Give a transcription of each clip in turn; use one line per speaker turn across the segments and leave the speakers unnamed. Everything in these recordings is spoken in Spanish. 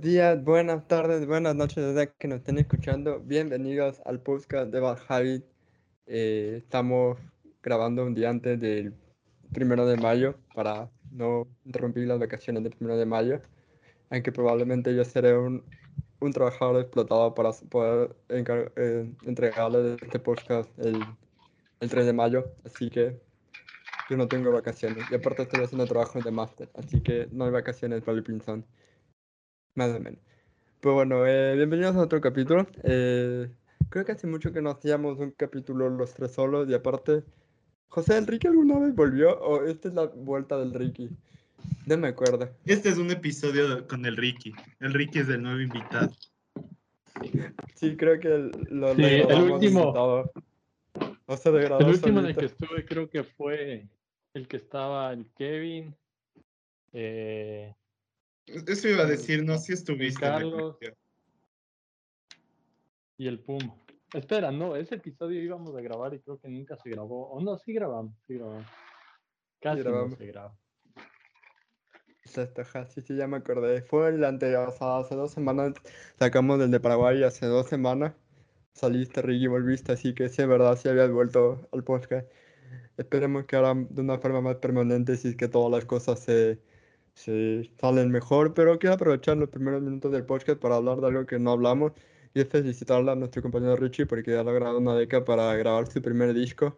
buenos días, buenas tardes, buenas noches desde que nos estén escuchando. Bienvenidos al podcast de Bad Habit. Eh, estamos grabando un día antes del primero de mayo para no interrumpir las vacaciones del primero de mayo. Aunque probablemente yo seré un, un trabajador explotado para poder eh, entregarle este podcast el, el 3 de mayo. Así que yo no tengo vacaciones. Y aparte estoy haciendo trabajo de máster. Así que no hay vacaciones para el Pinzón. Más o menos. Pues bueno, eh, bienvenidos a otro capítulo. Eh, creo que hace mucho que no hacíamos un capítulo los tres solos y aparte, José ¿el Ricky alguna vez volvió o esta es la vuelta del Ricky? No me acuerdo.
Este es un episodio con el Ricky. El Ricky es el nuevo invitado.
Sí, creo que lo,
sí, el último.
O sea, de
el último en el que estuve creo que fue el que estaba el Kevin. Eh,
eso iba a decir, no, si estuviste.
Carlos y el Puma. Espera, no, ese episodio íbamos a grabar y creo que nunca se grabó. O no, sí grabamos, sí grabamos. Casi no se grabó.
Sí, sí, ya me acordé. Fue el anterior, o sea, hace dos semanas sacamos del de Paraguay, hace dos semanas saliste, Ricky, volviste, así que sí, es verdad, sí habías vuelto al podcast. Esperemos que ahora de una forma más permanente, si es que todas las cosas se, se salen mejor, pero quiero aprovechar los primeros minutos del podcast para hablar de algo que no hablamos y es felicitarle a nuestro compañero Richie porque ha logrado una beca para grabar su primer disco.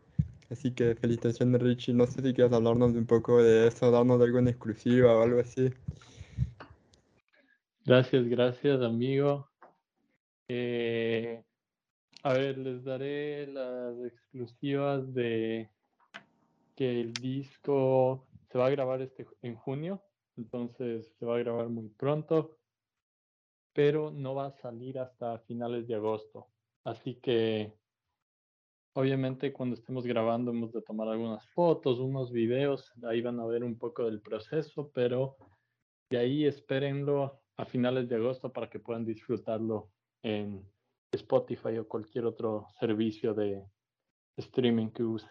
Así que felicitaciones Richie, no sé si quieres hablarnos un poco de eso, darnos algo en exclusiva o algo así.
Gracias, gracias amigo. Eh, a ver, les daré las exclusivas de que el disco se va a grabar este en junio, entonces se va a grabar muy pronto, pero no va a salir hasta finales de agosto. Así que obviamente cuando estemos grabando hemos de tomar algunas fotos, unos videos, ahí van a ver un poco del proceso, pero de ahí espérenlo a finales de agosto para que puedan disfrutarlo en Spotify o cualquier otro servicio de streaming que use.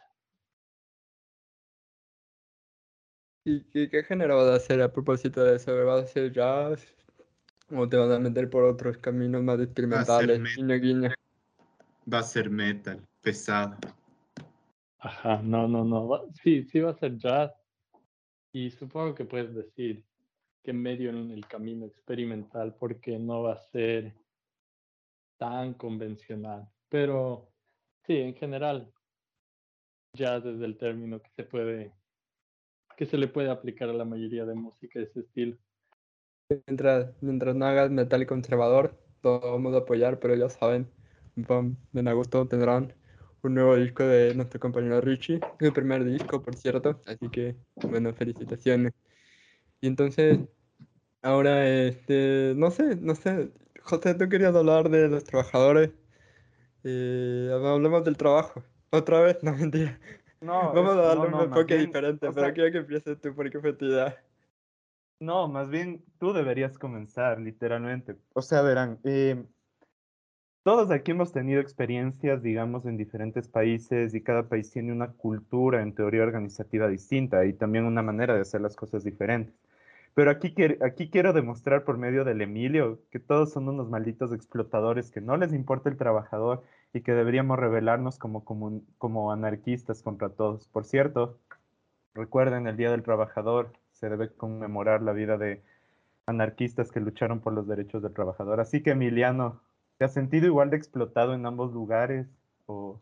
¿Y, qué género vas a hacer a propósito de eso? ¿Vas a hacer jazz? ¿O te vas a meter por otros caminos más experimentales?
Va a ser metal, pesado.
Ajá, no, no, no. Sí, sí va a ser jazz. Y supongo que puedes decir que medio en el camino experimental, porque no va a ser tan convencional. Pero sí, en general, jazz desde el término que se puede que se le puede aplicar a la mayoría de música de ese estilo.
Mientras, mientras no hagas metal conservador, todo vamos a apoyar, pero ya saben, en agosto tendrán un nuevo disco de nuestro compañero Richie, el primer disco, por cierto, así que, bueno, felicitaciones. Y entonces, ahora, este, no sé, no sé, José, tú querías hablar de los trabajadores, eh, hablemos del trabajo, otra vez, no mentira. No, Vamos a darle un enfoque diferente, pero quiero que empieces tú porque fue tu idea.
No, más bien tú deberías comenzar, literalmente. O sea, verán, eh, todos aquí hemos tenido experiencias, digamos, en diferentes países y cada país tiene una cultura en teoría organizativa distinta y también una manera de hacer las cosas diferentes. Pero aquí, aquí quiero demostrar por medio del Emilio que todos son unos malditos explotadores que no les importa el trabajador y que deberíamos rebelarnos como, como, como anarquistas contra todos. Por cierto, recuerden el Día del Trabajador, se debe conmemorar la vida de anarquistas que lucharon por los derechos del trabajador. Así que Emiliano, ¿te has sentido igual de explotado en ambos lugares? O...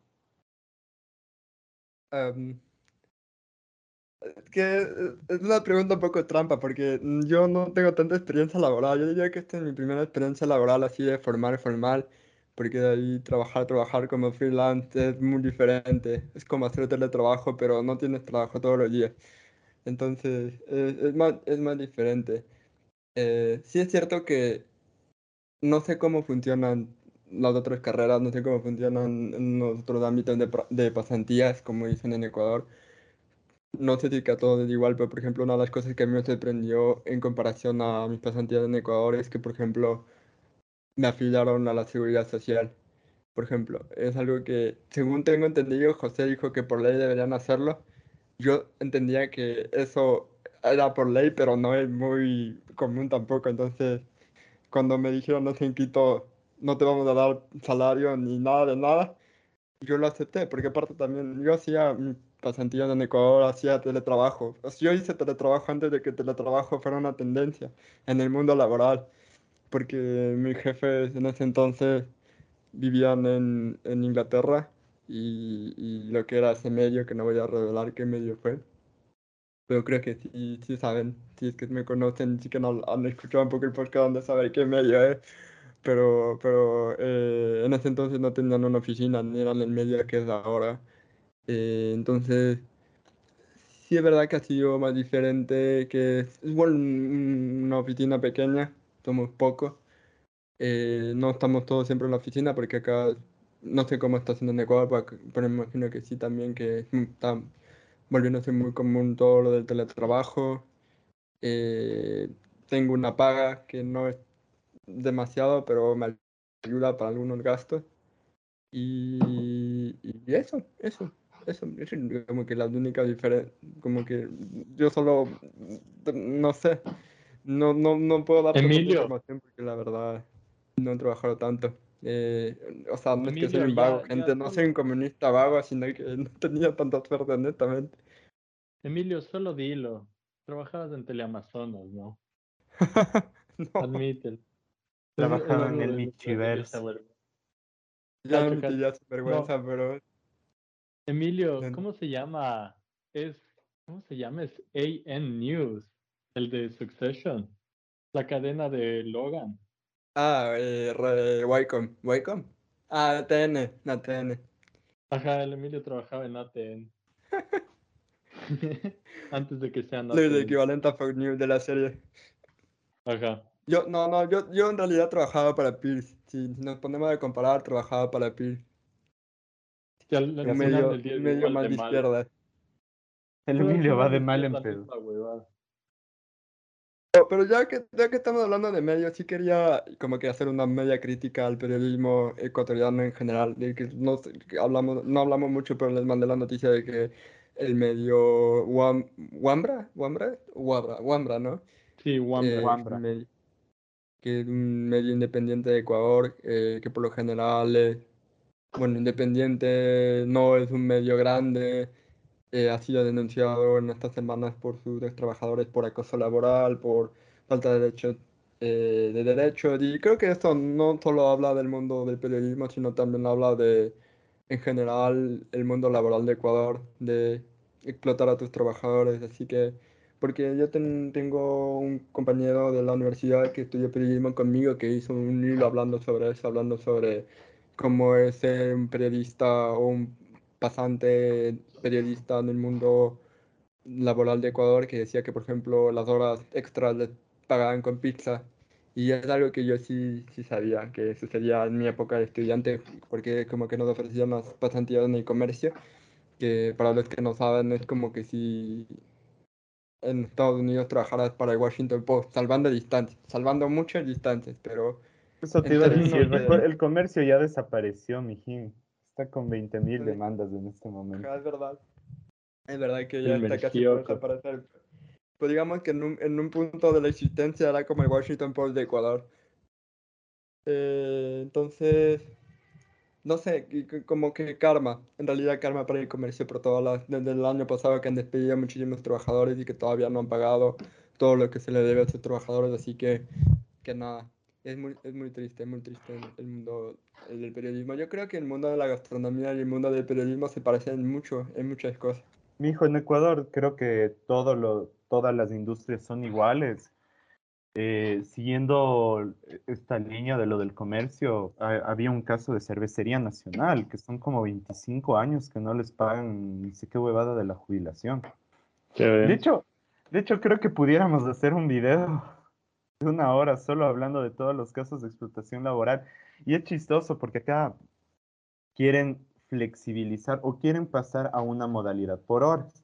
que es una pregunta un poco trampa porque yo no tengo tanta experiencia laboral. Yo diría que esta es mi primera experiencia laboral así de formal, formal porque de ahí trabajar, trabajar como freelance es muy diferente. Es como hacer teletrabajo, pero no tienes trabajo todos los días. Entonces, es, más, es más diferente. Eh, sí es cierto que no sé cómo funcionan las otras carreras, no sé cómo funcionan en los otros ámbitos de, de pasantías, como dicen en Ecuador. No sé si que a todos es igual, pero por ejemplo, una de las cosas que a mí me sorprendió en comparación a mis pasantías en Ecuador es que, por ejemplo, me afiliaron a la seguridad social. Por ejemplo, es algo que, según tengo entendido, José dijo que por ley deberían hacerlo. Yo entendía que eso era por ley, pero no es muy común tampoco. Entonces, cuando me dijeron, no sé, en Quito, no te vamos a dar salario ni nada de nada, yo lo acepté, porque aparte también yo hacía mi pasantía en Ecuador, hacía teletrabajo. O sea, yo hice teletrabajo antes de que teletrabajo fuera una tendencia en el mundo laboral, porque mis jefes en ese entonces vivían en, en Inglaterra y, y lo que era ese medio, que no voy a revelar qué medio fue. Pero creo que sí, sí saben, si es que me conocen, sí que no, han escuchado un poco el podcast donde saber qué medio es. Pero, pero eh, en ese entonces no tenían una oficina, ni eran el medio que es ahora. Eh, entonces, sí es verdad que ha sido más diferente, que es, bueno, un- una oficina pequeña, somos pocos. Eh, no estamos todos siempre en la oficina porque acá no sé cómo está haciendo en Ecuador, pero imagino que sí también, que está volviéndose muy común todo lo del teletrabajo. Eh, tengo una paga que no es demasiado, pero me ayuda para algunos gastos. Y, eso, eso, eso, eso es como que la única diferencia, como que yo solo, no sé, no, no, no puedo dar tanta
Emilio.
información porque la verdad no he trabajado tanto. Eh, o sea, no es que soy un vago,
ya- ya
gente, no soy un comunista vago, sino que no tenía tanta suerte, honestamente.
Emilio, solo dilo. Trabajabas en Teleamazonas, ¿no?
No,
Admítelo.
Trabajaba en el
verga.
ya me sin vergüenza, pero
Emilio. ¿cómo se llama? Es, ¿cómo se llama? Es AN News, el de Succession, la cadena de Logan.
Ah, eh, Wacom. ¿Wacom? Ah, ATN, ATN.
Ajá, el Emilio trabajaba en ATN. Antes de que sean
Lo el
ATN.
equivalente a Fox News de la serie.
Ajá.
Yo, no, no, yo, yo en realidad trabajaba para Pierce. Si nos ponemos a comparar, trabajaba para Pierce.
Final
medio,
del día
un
es
medio más
de mal.
izquierda.
El Emilio va de mal en pedo.
Pero, pero ya que, ya que estamos hablando de medios, sí quería como que hacer una media crítica al periodismo ecuatoriano en general. De que no, hablamos, no hablamos mucho, pero les mandé la noticia de que el medio Wam- Wambra, Wambra, Wabra, Wambra, ¿no?
Sí, Wambra.
eh,
Wambra.
que es un medio independiente de Ecuador, eh, que por lo general es, bueno, independiente, no es un medio grande, eh, ha sido denunciado en estas semanas por sus trabajadores por acoso laboral, por falta de derechos, eh, de derechos, y creo que esto no solo habla del mundo del periodismo, sino también habla de, en general, el mundo laboral de Ecuador, de explotar a tus trabajadores, así que... Porque yo ten- tengo un compañero de la universidad que estudió periodismo conmigo que hizo un hilo hablando sobre eso, hablando sobre cómo es ser un periodista o un pasante periodista en el mundo laboral de Ecuador, que decía que, por ejemplo, las horas extras les pagaban con pizza. Y es algo que yo sí, sí sabía que sucedía en mi época de estudiante, porque como que nos ofrecían las pasantías en el comercio, que para los que no saben es como que si en Estados Unidos trabajaras para el Washington Post, salvando distancias, salvando muchas distancias, pero
Eso te
En
iba a
términos
decir.
de-
recuer- El comercio ya desapareció, mijín. Está con 20.000
Sí.
demandas en este momento.
es verdad. Es verdad que ya está casi
Mercioco.
desaparecer. Pues digamos que en un, en un punto de la existencia era como el Washington Post de Ecuador. Eh, entonces, no sé, como que karma, en realidad karma para el comercio por todas las, desde el año pasado que han despedido a muchísimos trabajadores y que todavía no han pagado todo lo que se le debe a esos trabajadores, así que, que nada, es muy, es muy triste, muy triste el, el mundo el del periodismo. Yo creo que el mundo de la gastronomía y el mundo del periodismo se parecen mucho en muchas cosas.
Mi hijo, en Ecuador creo que todo lo, todas las industrias son iguales. Eh, siguiendo esta línea de lo del comercio, ha- había un caso de cervecería nacional, que son como 25 años que no les pagan ni sé qué huevada de la jubilación.
Qué
De hecho, de hecho, creo que pudiéramos hacer un video de una hora solo hablando de todos los casos de explotación laboral. Y es chistoso porque acá quieren flexibilizar o quieren pasar a una modalidad por horas.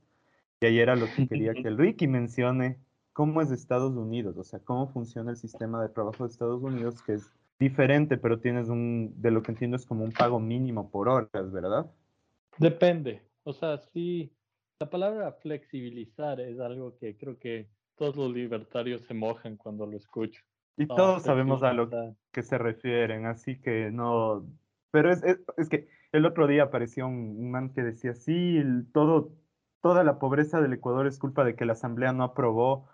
Y ahí era lo que quería que el Ricky mencione cómo es Estados Unidos, o sea, cómo funciona el sistema de trabajo de Estados Unidos, que es diferente, pero tienes un, de lo que entiendo es como un pago mínimo por horas, ¿verdad?
Depende. O sea, sí, la palabra flexibilizar es algo que creo que todos los libertarios se mojan cuando lo escucho.
Y todos sabemos a lo que se refieren, así que no... Pero es, es, que el otro día apareció un, man que decía, sí, todo, toda la pobreza del Ecuador es culpa de que la Asamblea no aprobó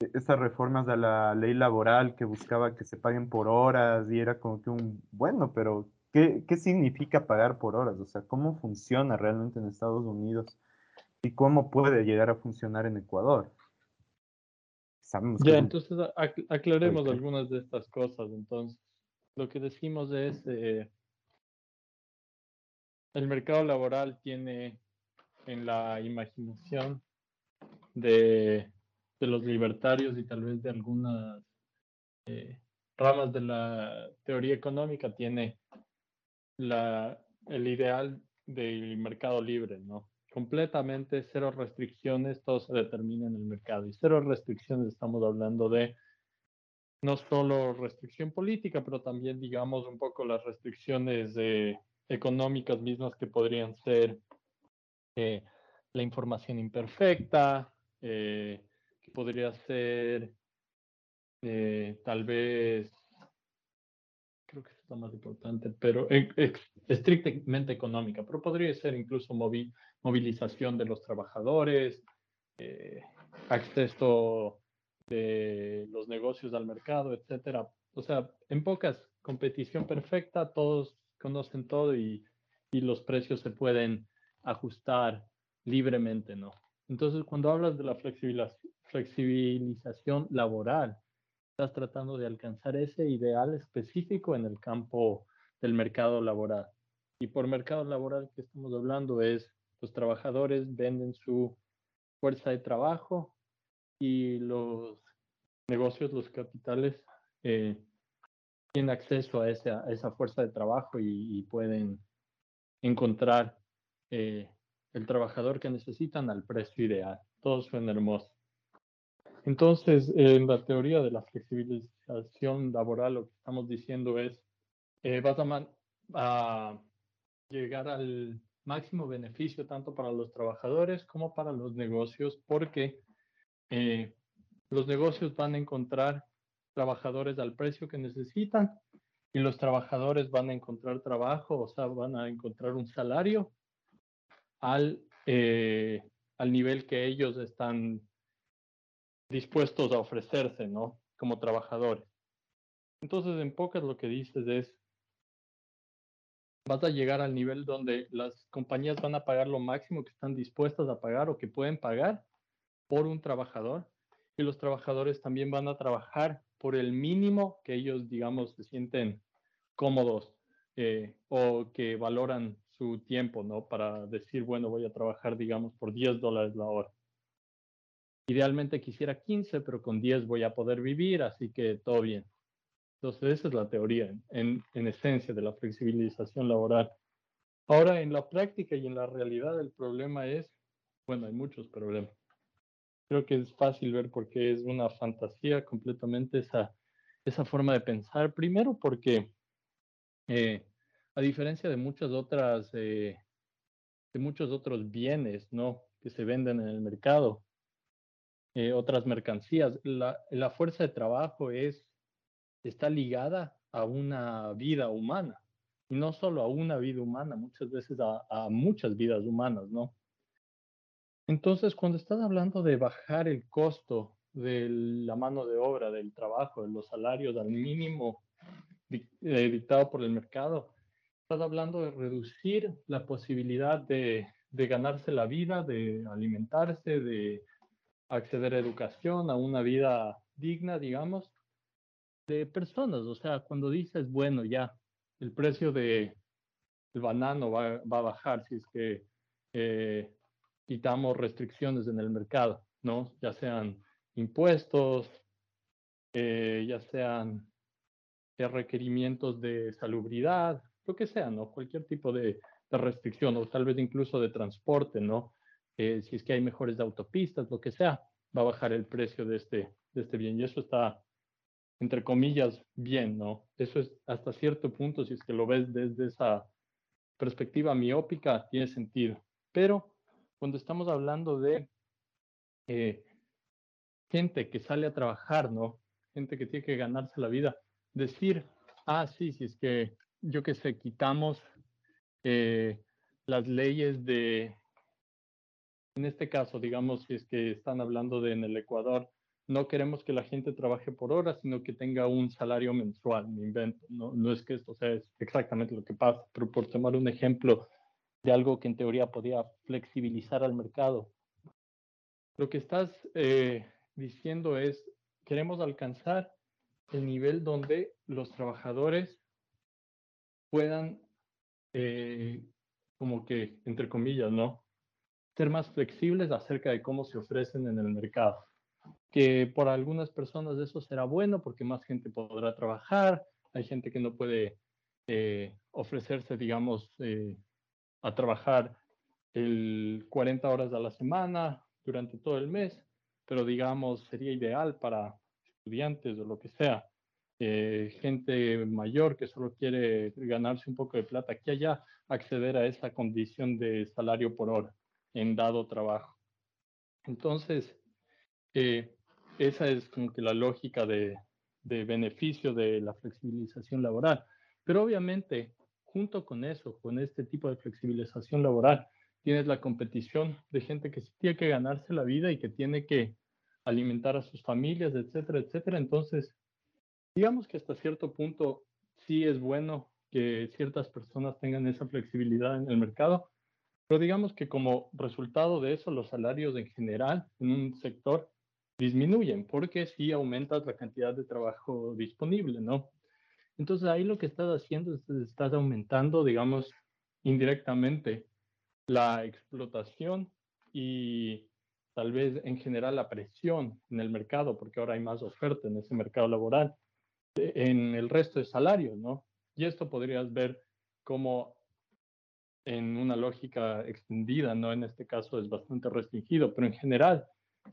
e, esas reformas de la ley laboral que buscaba que se paguen por horas y era como que un, bueno, pero ¿qué, qué significa pagar por horas? O sea, ¿cómo funciona realmente en Estados Unidos? ¿Y cómo puede llegar a funcionar en Ecuador?
Ya, entonces aclaremos algunas de estas cosas. Entonces, lo que decimos es, eh, el mercado laboral tiene en la imaginación de, de los libertarios y tal vez de algunas eh, ramas de la teoría económica, tiene la, el ideal del mercado libre, ¿no? Completamente cero restricciones, todo se determina en el mercado. Y cero restricciones estamos hablando de no solo restricción política, pero también, digamos, un poco las restricciones económicas mismas que podrían ser eh, la información imperfecta, eh, que podría ser eh, tal vez creo que es lo más importante, pero estrictamente económica, pero podría ser incluso movilización de los trabajadores, eh, acceso de los negocios al mercado, etcétera. O sea, en pocas, competición perfecta, todos conocen todo y, y los precios se pueden ajustar libremente, ¿no? Entonces, cuando hablas de la flexibilización laboral, estás tratando de alcanzar ese ideal específico en el campo del mercado laboral. Y por mercado laboral que estamos hablando es los trabajadores venden su fuerza de trabajo y los negocios, los capitales, eh, tienen acceso a esa, esa, fuerza de trabajo y, pueden encontrar eh, el trabajador que necesitan al precio ideal. Todo suena hermoso. Entonces, en la teoría de la flexibilización laboral, lo que estamos diciendo es, eh, vas a, llegar al máximo beneficio tanto para los trabajadores como para los negocios, porque eh, los negocios van a encontrar trabajadores al precio que necesitan y los trabajadores van a encontrar trabajo, o sea, van a encontrar un salario al, eh, al nivel que ellos están dispuestos a ofrecerse, ¿no? Como trabajadores. Entonces, en pocas lo que dices es, vas a llegar al nivel donde las compañías van a pagar lo máximo que están dispuestas a pagar o que pueden pagar por un trabajador y los trabajadores también van a trabajar por el mínimo que ellos, digamos, se sienten cómodos eh, o que valoran su tiempo, ¿no? Para decir, bueno, voy a trabajar, digamos, por 10 dólares la hora. Idealmente quisiera 15, pero con 10 voy a poder vivir, así que todo bien. Entonces, esa es la teoría en, en esencia de la flexibilización laboral. Ahora, en la práctica y en la realidad, el problema es, bueno, hay muchos problemas. Creo que es fácil ver por qué es una fantasía completamente esa, esa forma de pensar. Primero porque, eh, a diferencia de muchas otras, eh, de muchos otros bienes, ¿no? Que se venden en el mercado, eh, otras mercancías. La, la, fuerza de trabajo es, está ligada a una vida humana, y no solo a una vida humana, muchas veces a, muchas vidas humanas, ¿no? Entonces, cuando estás hablando de bajar el costo de la mano de obra, del trabajo, de los salarios al mínimo eh, dictado por el mercado, estás hablando de reducir la posibilidad de, de ganarse la vida, de alimentarse, de acceder a educación, a una vida digna, digamos, de personas. O sea, cuando dices, bueno, ya, el precio de el banano va, va a bajar si es que eh, quitamos restricciones en el mercado, ¿no? Ya sean impuestos, eh, ya sean eh, requerimientos de salubridad, lo que sea, ¿no? Cualquier tipo de, de restricción, o tal vez incluso de transporte, ¿no? Eh, si es que hay mejores autopistas, lo que sea, va a bajar el precio de este, de este bien. Y eso está, entre comillas, bien, ¿no? Eso es hasta cierto punto, si es que lo ves desde esa perspectiva miópica, tiene sentido. Pero cuando estamos hablando de eh, gente que sale a trabajar, ¿no? gente que tiene que ganarse la vida, decir, ah, sí, sí, es que yo que sé, quitamos eh, las leyes de, en este caso, digamos, si es que están hablando de en el Ecuador, no queremos que la gente trabaje por horas, sino que tenga un salario mensual, me invento. No, es que esto sea exactamente lo que pasa, pero por tomar un ejemplo de algo que en teoría podía flexibilizar al mercado. Lo que estás eh, diciendo es, queremos alcanzar el nivel donde los trabajadores puedan, eh, como que, entre comillas, ¿no? Ser más flexibles acerca de cómo se ofrecen en el mercado. Que por algunas personas eso será bueno porque más gente podrá trabajar, hay gente que no puede eh, ofrecerse, digamos, eh, a trabajar el 40 horas a la semana durante todo el mes, pero digamos sería ideal para estudiantes o lo que sea. Eh, gente mayor que solo quiere ganarse un poco de plata aquí allá, acceder a esa condición de salario por hora en dado trabajo. Entonces, eh, esa es como que la lógica de, de beneficio de la flexibilización laboral. Pero obviamente, junto con eso, con este tipo de flexibilización laboral, tienes la competición de gente que tiene que ganarse la vida y que tiene que alimentar a sus familias, etcétera, etcétera. Entonces, digamos que hasta cierto punto sí es bueno que ciertas personas tengan esa flexibilidad en el mercado, pero digamos que como resultado de eso los salarios en general en un sector disminuyen porque sí aumentas la cantidad de trabajo disponible, ¿no? Entonces ahí lo que estás haciendo es estás aumentando, digamos, indirectamente la explotación y tal vez en general la presión en el mercado, porque ahora hay más oferta en ese mercado laboral en el resto de salarios, ¿no? Y esto podrías ver como en una lógica extendida, ¿no? En este caso es bastante restringido, pero en general,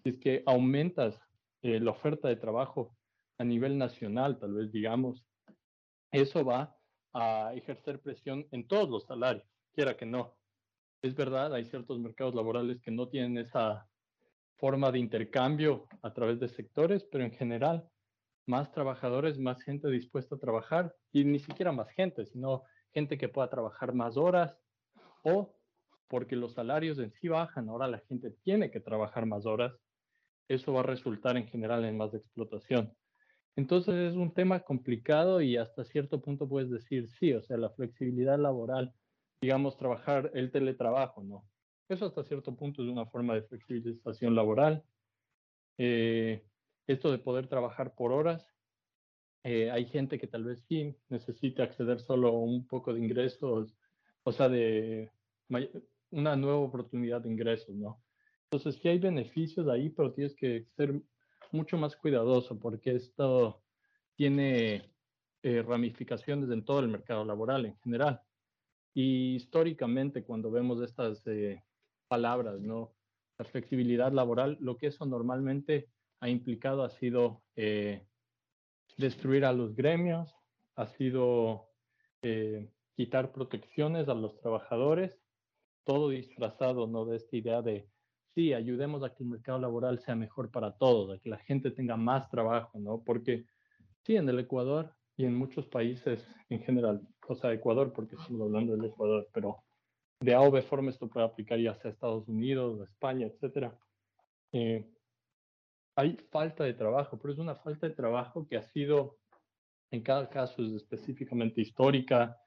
si es que aumentas eh, la oferta de trabajo a nivel nacional, tal vez digamos, eso va a ejercer presión en todos los salarios, quiera que no. Es verdad, hay ciertos mercados laborales que no tienen esa forma de intercambio a través de sectores, pero en general más trabajadores, más gente dispuesta a trabajar y ni siquiera más gente, sino gente que pueda trabajar más horas o porque los salarios en sí bajan, ahora la gente tiene que trabajar más horas, eso va a resultar en general en más explotación. Entonces es un tema complicado y hasta cierto punto puedes decir sí, o sea, la flexibilidad laboral, digamos, trabajar el teletrabajo, ¿no? Eso hasta cierto punto es una forma de flexibilización laboral. Eh, esto de poder trabajar por horas. Eh, hay gente que tal vez sí necesita acceder solo a un poco de ingresos, o sea, de una nueva oportunidad de ingresos, ¿no? Entonces sí hay beneficios ahí, pero tienes que ser mucho más cuidadoso porque esto tiene eh, ramificaciones en todo el mercado laboral en general. Y históricamente, cuando vemos estas eh, palabras, ¿no? La flexibilidad laboral, lo que eso normalmente ha implicado ha sido eh, destruir a los gremios, ha sido eh, quitar protecciones a los trabajadores, todo disfrazado ¿no? de esta idea de, sí, ayudemos a que el mercado laboral sea mejor para todos, a que la gente tenga más trabajo, ¿no? Porque sí, en el Ecuador y en muchos países en general, o sea, Ecuador, porque estamos hablando del Ecuador, pero de A o B forma esto puede aplicar ya sea Estados Unidos, España, etcétera. Eh, hay falta de trabajo, pero es una falta de trabajo que ha sido, en cada caso es específicamente histórica,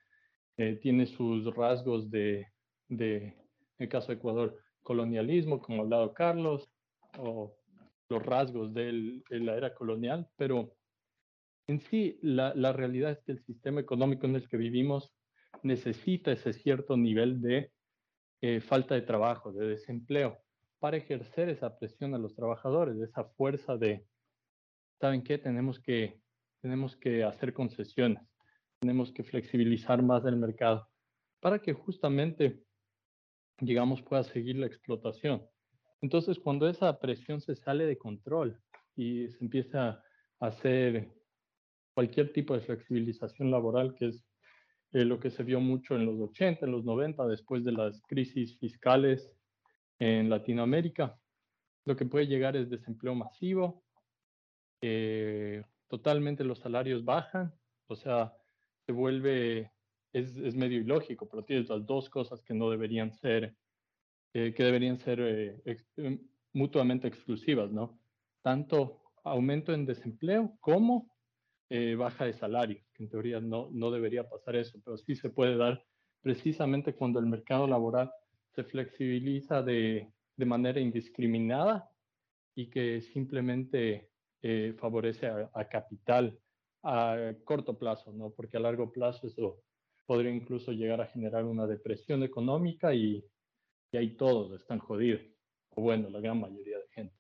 eh, tiene sus rasgos de, de, en el caso de Ecuador, colonialismo, como ha hablado Carlos, o los rasgos de la era colonial, pero en sí la, la, realidad es que el sistema económico en el que vivimos necesita ese cierto nivel de eh, falta de trabajo, de desempleo para ejercer esa presión a los trabajadores, esa fuerza de, ¿saben qué? Tenemos que, tenemos que hacer concesiones, tenemos que flexibilizar más el mercado para que justamente, digamos, pueda seguir la explotación. Entonces, cuando esa presión se sale de control y se empieza a hacer cualquier tipo de flexibilización laboral, que es eh, lo que se vio mucho en los 80, en los 90, después de las crisis fiscales en Latinoamérica. Lo que puede llegar es desempleo masivo, eh, totalmente los salarios bajan, o sea, se vuelve, es, es medio ilógico, pero tienes las dos cosas que no deberían ser, eh, que deberían ser eh, em, mutuamente exclusivas, ¿no? Tanto aumento en desempleo como eh, baja de salarios, que en teoría no, no debería pasar eso, pero sí se puede dar precisamente cuando el mercado laboral se flexibiliza de, de manera indiscriminada y que simplemente eh, favorece a, capital a corto plazo, ¿no? Porque a largo plazo eso podría incluso llegar a generar una depresión económica y, y ahí todos están jodidos, o bueno, la gran mayoría de gente.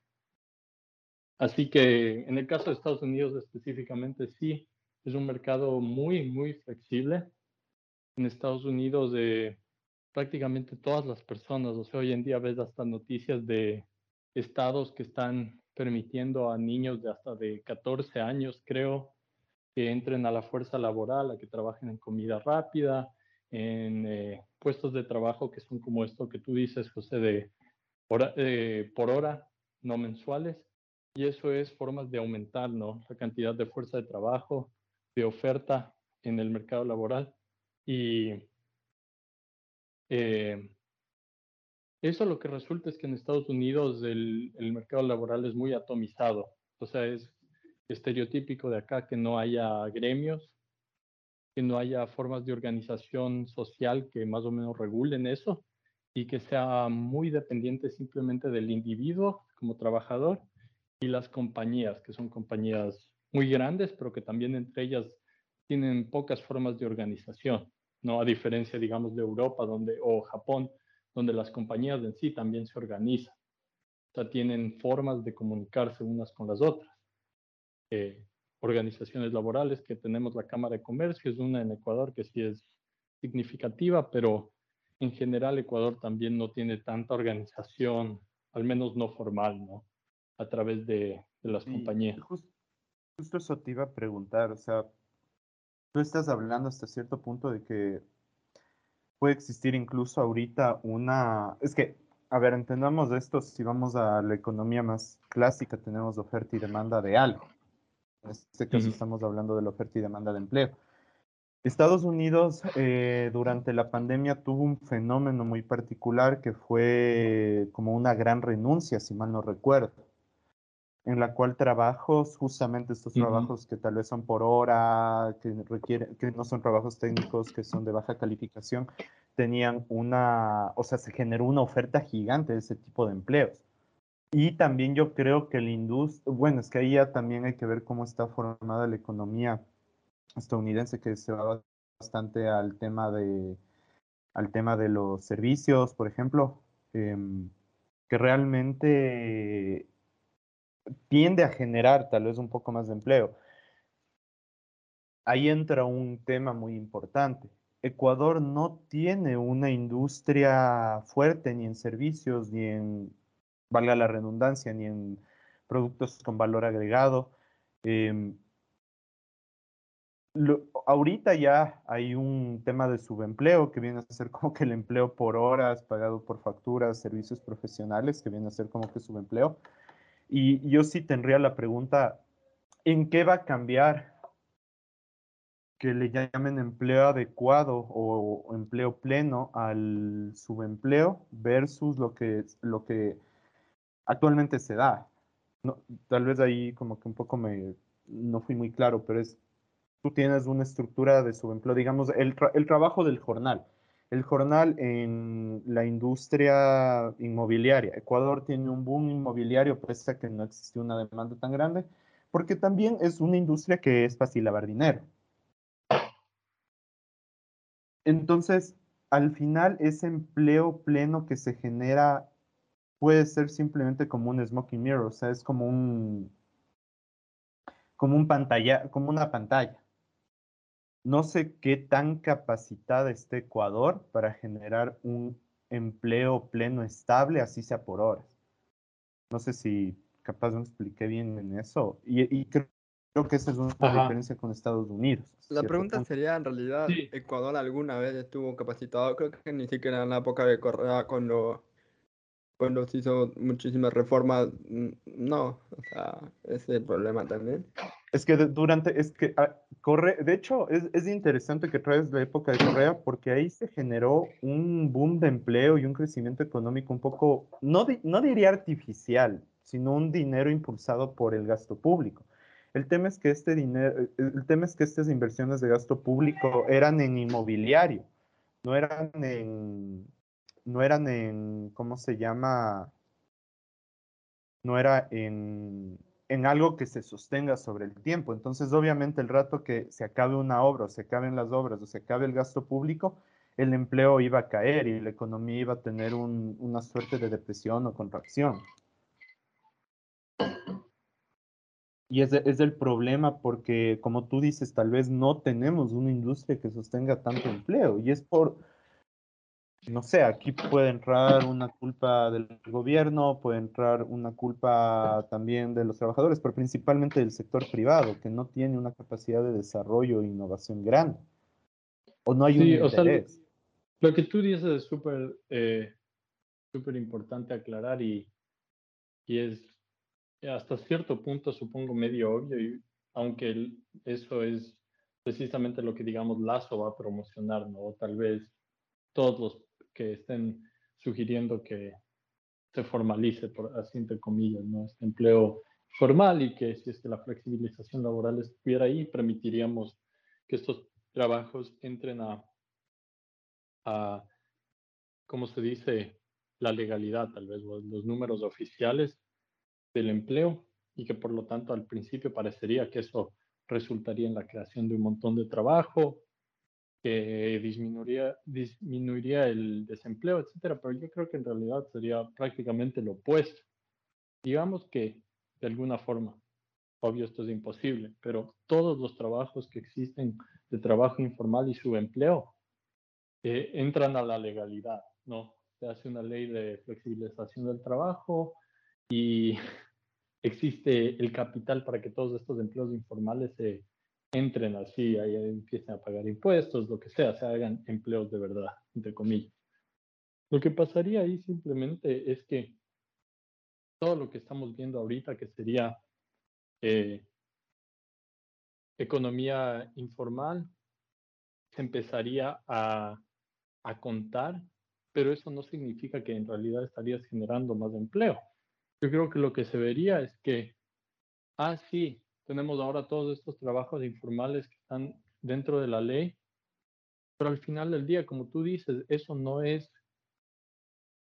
Así que en el caso de Estados Unidos específicamente, sí, es un mercado muy, muy flexible. En Estados Unidos, de prácticamente todas las personas, o sea, hoy en día ves hasta noticias de estados que están permitiendo a niños de hasta de 14 años, creo, que entren a la fuerza laboral, a que trabajen en comida rápida, en eh, puestos de trabajo que son como esto que tú dices, José, de eh, por hora, no mensuales. Y eso es formas de aumentar ¿no? la cantidad de fuerza de trabajo, de oferta en el mercado laboral. Y eh, eso lo que resulta es que en Estados Unidos el, el, mercado laboral es muy atomizado. O sea, es estereotípico de acá que no haya gremios, que no haya formas de organización social que más o menos regulen eso y que sea muy dependiente simplemente del individuo como trabajador y las compañías, que son compañías muy grandes, pero que también entre ellas tienen pocas formas de organización, ¿no? A diferencia, digamos, de Europa donde, o Japón, donde las compañías en sí también se organizan. O sea, tienen formas de comunicarse unas con las otras. Eh, organizaciones laborales, que tenemos la Cámara de Comercio, es una en Ecuador que sí es significativa, pero en general Ecuador también no tiene tanta organización, al menos no formal, ¿no? a través de, las compañías.
justo eso te iba a preguntar, o sea, tú estás hablando hasta cierto punto de que puede existir incluso ahorita una, es que, a ver, entendamos esto, si vamos a la economía más clásica, tenemos oferta y demanda de algo. En este caso estamos hablando de la oferta y demanda de empleo. Estados Unidos eh, durante la pandemia tuvo un fenómeno muy particular que fue como una gran renuncia, si mal no recuerdo en la cual trabajos, justamente estos trabajos que tal vez son por hora, que requieren, que no son trabajos técnicos, que son de baja calificación, tenían una, o sea, se generó una oferta gigante de ese tipo de empleos. Y también yo creo que la industria, bueno, es que ahí ya también hay que ver cómo está formada la economía estadounidense, que se va bastante al tema de, al tema de los servicios, por ejemplo, em, que realmente tiende a generar tal vez un poco más de empleo. Ahí entra un tema muy importante. Ecuador no tiene una industria fuerte ni en servicios, ni en, valga la redundancia, ni en productos con valor agregado. Em, ahorita ya hay un tema de subempleo que viene a ser como que el empleo por horas pagado por facturas, servicios profesionales, que viene a ser como que subempleo. Y yo sí tendría la pregunta, ¿en qué va a cambiar que le llamen empleo adecuado o, empleo pleno al subempleo versus lo que, lo que actualmente se da? No, tal vez ahí como que un poco me, no fui muy claro, pero es, tú tienes una estructura de subempleo, digamos, el, el trabajo del jornal el jornal en la industria inmobiliaria. Ecuador tiene un boom inmobiliario, pese a que no existe una demanda tan grande, porque también es una industria que es fácil lavar dinero. Entonces, al final, ese empleo pleno que se genera puede ser simplemente como un smoking mirror, o sea, es como un, como un pantalla, como una pantalla. No sé qué tan capacitada esté Ecuador para generar un empleo pleno estable, así sea por horas. No sé si capaz me expliqué bien en eso. Y, creo, que esa es una diferencia con Estados Unidos.
La pregunta sería, en realidad, ¿Ecuador alguna vez estuvo capacitado? Creo que ni siquiera en la época de Correa, cuando, se hizo muchísimas reformas, no. O sea, es el problema también.
Es que durante, es que ah, corre, de hecho, es, es, interesante que traes la época de Correa porque ahí se generó un boom de empleo y un crecimiento económico un poco, no, no diría artificial, sino un dinero impulsado por el gasto público. El tema es que este dinero, el tema es que estas inversiones de gasto público eran en inmobiliario, no eran en, no eran en, ¿cómo se llama? No era en en algo que se sostenga sobre el tiempo. Entonces, obviamente, el rato que se acabe una obra, o se acaben las obras, o se acabe el gasto público, el empleo iba a caer y la economía iba a tener una suerte de depresión o contracción. Y es, es el problema porque, como tú dices, tal vez no tenemos una industria que sostenga tanto empleo. Y es por, no sé, aquí puede entrar una culpa del gobierno, puede entrar una culpa también de los trabajadores, pero principalmente del sector privado, que no tiene una capacidad de desarrollo e innovación grande. O no hay un interés.
lo que tú dices es súper eh, súper importante aclarar y, y es hasta cierto punto supongo medio obvio, y, aunque eso es precisamente lo que digamos Lazo va a promocionar, ¿no? O tal vez todos los que estén sugiriendo que se formalice, por así entre comillas, ¿no? este empleo formal y que si es que la flexibilización laboral estuviera ahí, permitiríamos que estos trabajos entren a, a ¿cómo se dice? La legalidad, tal vez, los números oficiales del empleo y que por lo tanto al principio parecería que eso resultaría en la creación de un montón de trabajo, que disminuiría, disminuiría el desempleo, etcétera, pero yo creo que en realidad sería prácticamente lo opuesto. Digamos que de alguna forma, obvio esto es imposible, pero todos los trabajos que existen de trabajo informal y subempleo eh, entran a la legalidad, ¿no? Se hace una ley de flexibilización del trabajo y existe el capital para que todos estos empleos informales se entren así, ahí empiecen a pagar impuestos, lo que sea, se hagan empleos de verdad, entre comillas. Lo que pasaría ahí simplemente es que todo lo que estamos viendo ahorita, que sería eh, economía informal, empezaría a, a contar, pero eso no significa que en realidad estarías generando más empleo. Yo creo que lo que se vería es que, ah, sí, tenemos ahora todos estos trabajos informales que están dentro de la ley, pero al final del día, como tú dices, eso no es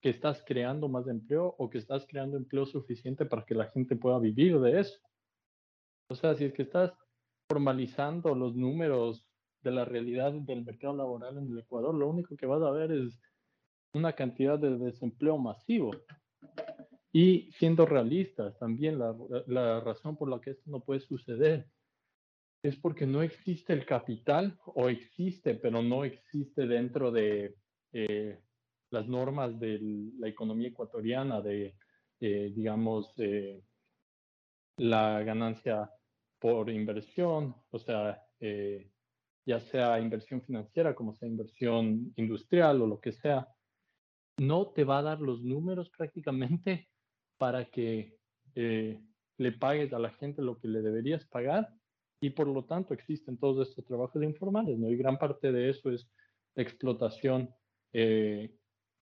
que estás creando más empleo o que estás creando empleo suficiente para que la gente pueda vivir de eso. O sea, si es que estás formalizando los números de la realidad del mercado laboral en el Ecuador, lo único que vas a ver es una cantidad de desempleo masivo. Y siendo realistas, también la, la, razón por la que esto no puede suceder es porque no existe el capital o existe, pero no existe dentro de eh, las normas de la economía ecuatoriana, de, eh, digamos, eh, la ganancia por inversión, o sea, ya sea inversión financiera como sea inversión industrial o lo que sea, no te va a dar los números prácticamente para que eh, le pagues a la gente lo que le deberías pagar y por lo tanto existen todos estos trabajos informales, ¿no? Y gran parte de eso es explotación, eh,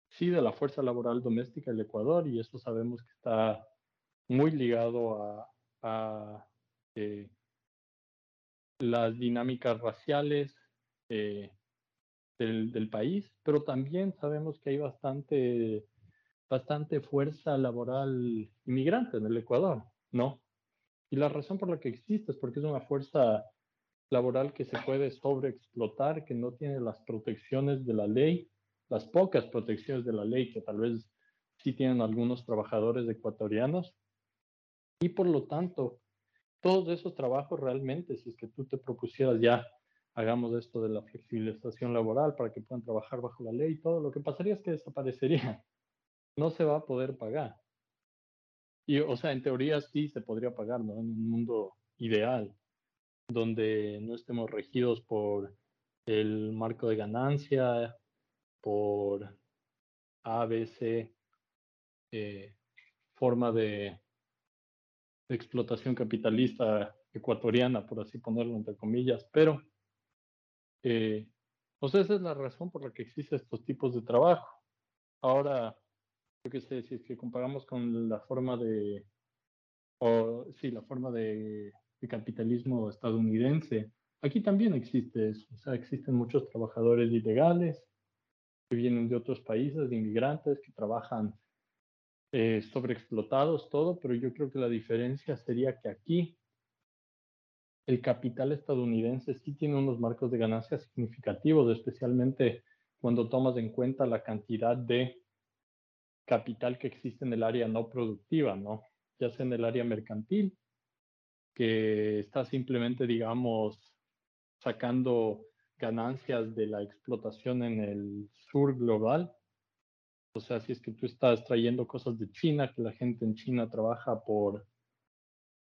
sí, de la fuerza laboral doméstica del Ecuador y eso sabemos que está muy ligado a, eh, las dinámicas raciales del, del, país, pero también sabemos que hay bastante bastante fuerza laboral inmigrante en el Ecuador, ¿no? Y la razón por la que existe es porque es una fuerza laboral que se puede sobreexplotar, que no tiene las protecciones de la ley, las pocas protecciones de la ley que tal vez sí tienen algunos trabajadores ecuatorianos. Y por lo tanto, todos esos trabajos realmente, si es que tú te propusieras ya, hagamos esto de la flexibilización laboral para que puedan trabajar bajo la ley, todo lo que pasaría es que desaparecería no se va a poder pagar. Y, o sea, en teoría sí se podría pagar, ¿no? En un mundo ideal, donde no estemos regidos por el marco de ganancia, por ABC, eh, forma de, explotación capitalista ecuatoriana, por así ponerlo entre comillas, pero, eh, pues esa es la razón por la que existen estos tipos de trabajo. Ahora, yo qué sé, si es que comparamos con la forma de, o sí, la forma de, de capitalismo estadounidense, aquí también existe eso, o sea, existen muchos trabajadores ilegales que vienen de otros países, de inmigrantes que trabajan eh, sobreexplotados, todo, pero yo creo que la diferencia sería que aquí el capital estadounidense sí tiene unos marcos de ganancia significativos, especialmente cuando tomas en cuenta la cantidad de capital que existe en el área no productiva, ¿no? Ya sea en el área mercantil, que está simplemente, digamos, sacando ganancias de la explotación en el sur global, o sea, si es que tú estás trayendo cosas de China, que la gente en China trabaja por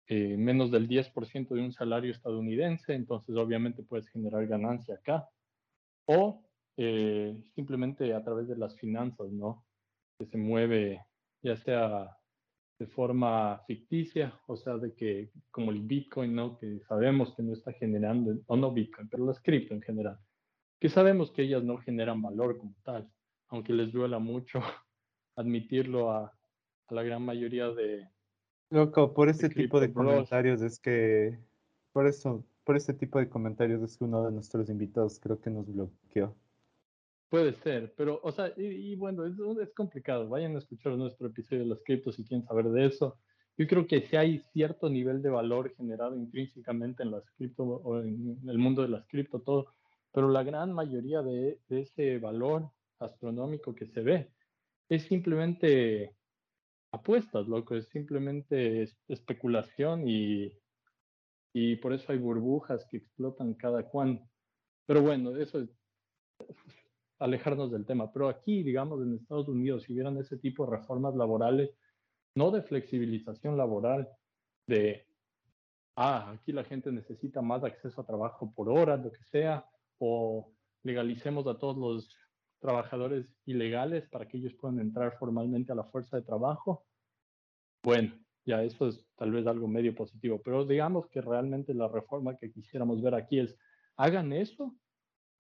eh, menos del 10% de un salario estadounidense, entonces obviamente puedes generar ganancia acá. O eh, simplemente a través de las finanzas, ¿no? Que se mueve ya sea de forma ficticia, o sea, de que como el Bitcoin, ¿no? Que sabemos que no está generando, o no Bitcoin, pero las cripto en general, que sabemos que ellas no generan valor como tal aunque les duela mucho admitirlo a, la gran mayoría de...
Loco, por ese tipo de comentarios es que, por eso, por ese tipo de comentarios es que uno de nuestros invitados creo que nos bloqueó.
Puede ser, pero, o sea, y, bueno, es, es, complicado. Vayan a escuchar nuestro episodio de las criptos si quieren saber de eso. Yo creo que si hay cierto nivel de valor generado intrínsecamente en las cripto o en el mundo de las cripto, todo, pero la gran mayoría de, de ese valor astronómico que se ve. Es simplemente apuestas, loco, es simplemente especulación y, y por eso hay burbujas que explotan cada cual. Pero bueno, eso es alejarnos del tema. Pero aquí, digamos, en Estados Unidos, si hubieran ese tipo de reformas laborales, no de flexibilización laboral, de, ah, aquí la gente necesita más acceso a trabajo por hora, lo que sea, o legalicemos a todos los trabajadores ilegales para que ellos puedan entrar formalmente a la fuerza de trabajo. Bueno, ya eso es tal vez algo medio positivo, pero digamos que realmente la reforma que quisiéramos ver aquí es, hagan eso,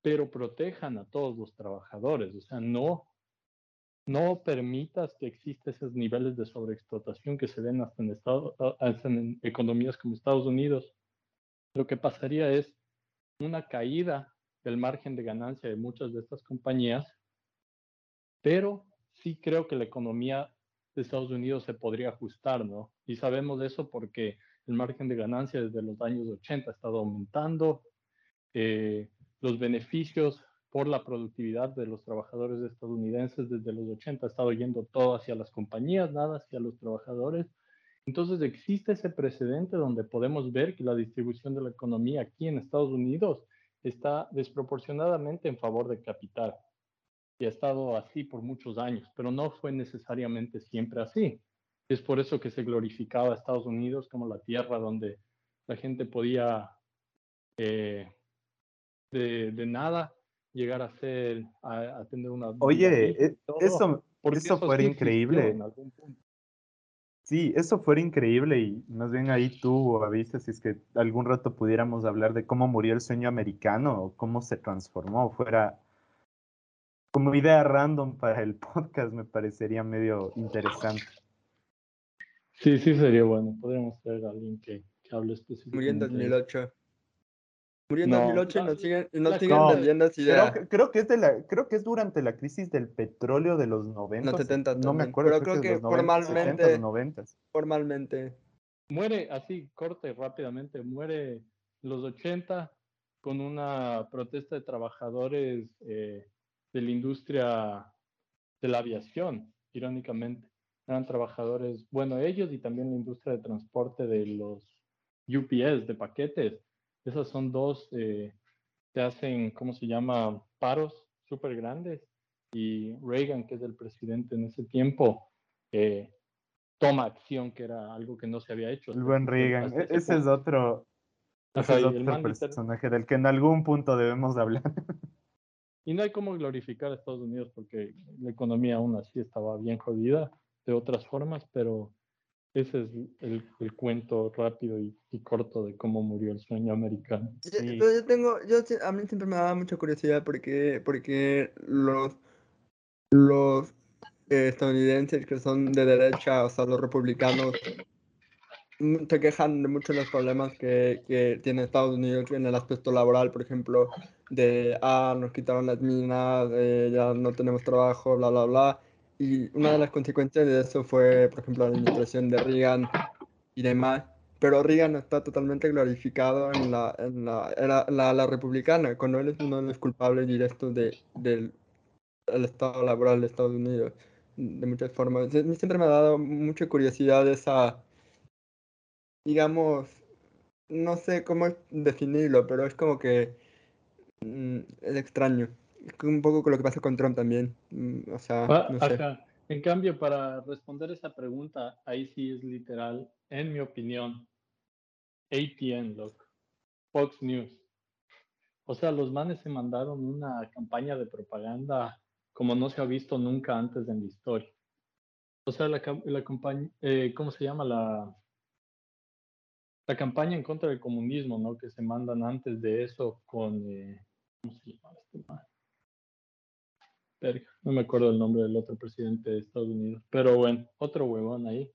pero protejan a todos los trabajadores, o sea, no, no permitas que existan esos niveles de sobreexplotación que se ven hasta en, hasta en economías como Estados Unidos. Lo que pasaría es una caída del margen de ganancia de muchas de estas compañías, pero sí creo que la economía de Estados Unidos se podría ajustar, ¿no? Y sabemos eso porque el margen de ganancia desde los años 80 ha estado aumentando, eh, los beneficios por la productividad de los trabajadores estadounidenses desde los 80 ha estado yendo todo hacia las compañías, nada hacia los trabajadores. Entonces existe ese precedente donde podemos ver que la distribución de la economía aquí en Estados Unidos está desproporcionadamente en favor del capital. Y ha estado así por muchos años, pero no fue necesariamente siempre así. Es por eso que se glorificaba a Estados Unidos como la tierra donde la gente podía eh, de, nada llegar a ser, a, tener una...
Oye, eh, eso, eso fue increíble. En algún punto. Sí, eso fue increíble y más bien ahí tú avisas si es que algún rato pudiéramos hablar de cómo murió el sueño americano o cómo se transformó. Fuera como idea random para el podcast, me parecería medio interesante.
Sí, sí, sería bueno. Podríamos tener a alguien que, que hable específicamente.
Murió en 2008. Murió en 2008 y nos siguen, y nos siguen vendiendo idea.
Creo, creo, que es de la, creo que es durante la crisis del petróleo de los 90.
No, 70
no me acuerdo.
Pero creo, que, formalmente, 90. formalmente.
Muere así, corte rápidamente, muere los 80 con una protesta de trabajadores eh, de la industria de la aviación, irónicamente. Eran trabajadores, bueno, ellos y también la industria de transporte de los UPS, de paquetes esas son dos, eh, se hacen, ¿cómo se llama? Paros súper grandes. Y Reagan, que es el presidente en ese tiempo, eh, toma acción, que era algo que no se había hecho.
El buen Reagan, e-, ese, es otro, ese es otro personaje del que en algún punto debemos hablar.
Y no hay cómo glorificar a Estados Unidos porque la economía aún así estaba bien jodida de otras formas, pero Ese es el, el cuento rápido y, y, corto de cómo murió el sueño americano.
Yo, yo tengo, yo, a mí siempre me daba mucha curiosidad porque, porque los, los eh, estadounidenses que son de derecha, o sea, los republicanos, mm, se quejan de muchos de los problemas que, que tiene Estados Unidos en el aspecto laboral, por ejemplo, de, ah, nos quitaron las minas, eh, ya no tenemos trabajo, bla, bla, bla. Y una de las consecuencias de eso fue, por ejemplo, la administración de Reagan y demás. Pero Reagan está totalmente glorificado en la, en la, era la, republicana, cuando él es uno de los culpables directos de, del el estado laboral de Estados Unidos, de muchas formas. A mí siempre me ha dado mucha curiosidad esa, digamos, no sé cómo definirlo, pero es como que mm, es extraño un poco con lo que pasa con Trump también. Mm, o sea,
ah, no sé. En cambio, para responder esa pregunta, ahí sí es literal, en mi opinión, ATN, loco. Fox News. O sea, los manes se mandaron una campaña de propaganda como no se ha visto nunca antes en la historia. O sea, la, la campaña, eh, ¿cómo se llama? La, la campaña en contra del comunismo, ¿no? Que se mandan antes de eso con, eh, ¿cómo se llama este man? No me acuerdo el nombre del otro presidente de Estados Unidos, pero bueno, otro huevón ahí,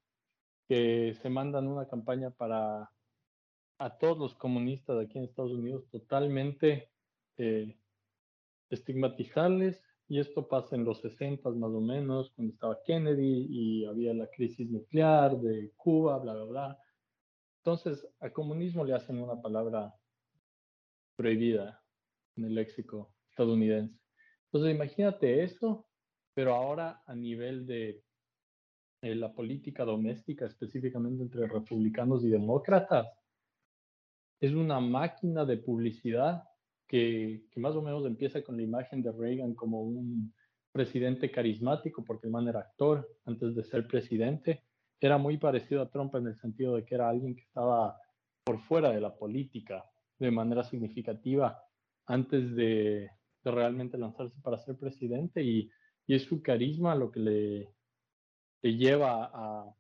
que se mandan una campaña para a todos los comunistas de aquí en Estados Unidos totalmente eh, estigmatizarles, y esto pasa en los 60 más o menos, cuando estaba Kennedy y había la crisis nuclear de Cuba, bla, bla, bla. Entonces, al comunismo le hacen una palabra prohibida en el léxico estadounidense. Entonces, imagínate eso, pero ahora a nivel de la política doméstica, específicamente entre republicanos y demócratas, es una máquina de publicidad que, que, más o menos empieza con la imagen de Reagan como un presidente carismático, porque el man era actor antes de ser presidente. Era muy parecido a Trump en el sentido de que era alguien que estaba por fuera de la política de manera significativa antes de, de realmente lanzarse para ser presidente y, y es su carisma lo que le, le lleva a,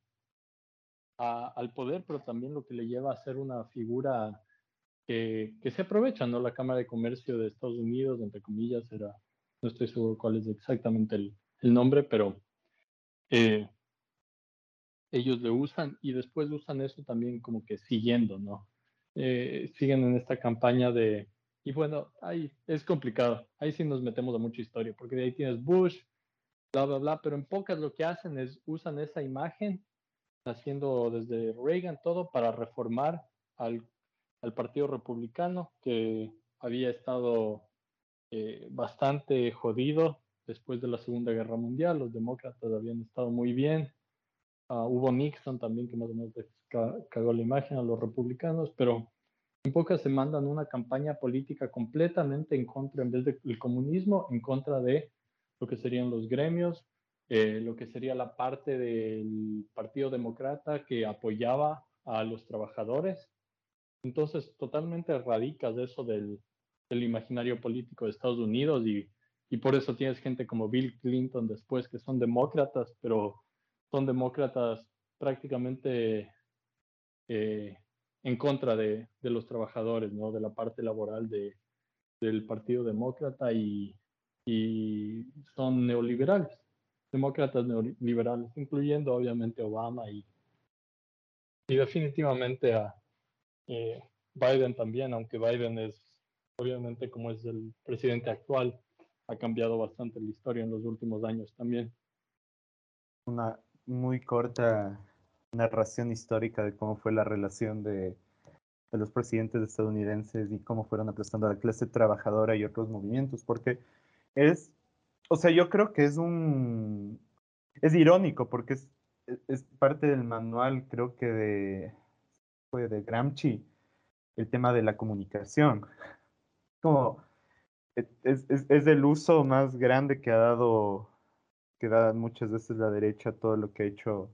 al poder, pero también lo que le lleva a ser una figura que, que, se aprovecha, ¿no? La Cámara de Comercio de Estados Unidos, entre comillas, era, no estoy seguro cuál es exactamente el, el nombre, pero eh, ellos le usan y después usan eso también como que siguiendo, ¿no? Eh, siguen en esta campaña de, y bueno, ahí es complicado. Ahí sí nos metemos a mucha historia, porque de ahí tienes Bush, bla, bla, bla, pero en pocas lo que hacen es usan esa imagen, haciendo desde Reagan todo para reformar al, al Partido Republicano, que había estado eh, bastante jodido después de la Segunda Guerra Mundial. Los demócratas habían estado muy bien. Uh, hubo Nixon también, que más o menos cagó la imagen a los republicanos, pero en pocas se mandan una campaña política completamente en contra, en vez del comunismo, en contra de lo que serían los gremios, eh, lo que sería la parte del Partido Demócrata que apoyaba a los trabajadores. Entonces, totalmente radicas eso del, del imaginario político de Estados Unidos y, y por eso tienes gente como Bill Clinton después que son demócratas, pero son demócratas prácticamente eh, en contra de, de, los trabajadores, ¿no? de la parte laboral de, del Partido Demócrata y, y son neoliberales, demócratas neoliberales, incluyendo obviamente Obama y, y definitivamente a eh, Biden también, aunque Biden es obviamente como es el presidente actual, ha cambiado bastante la historia en los últimos años también.
Una muy corta narración histórica de cómo fue la relación de, los presidentes estadounidenses y cómo fueron aplastando a la clase trabajadora y otros movimientos, porque es, o sea, yo creo que es un, es irónico, porque es, es parte del manual, creo que de, fue de Gramsci, el tema de la comunicación. Como, es, es, es el uso más grande que ha dado, que da muchas veces la derecha, todo lo que ha hecho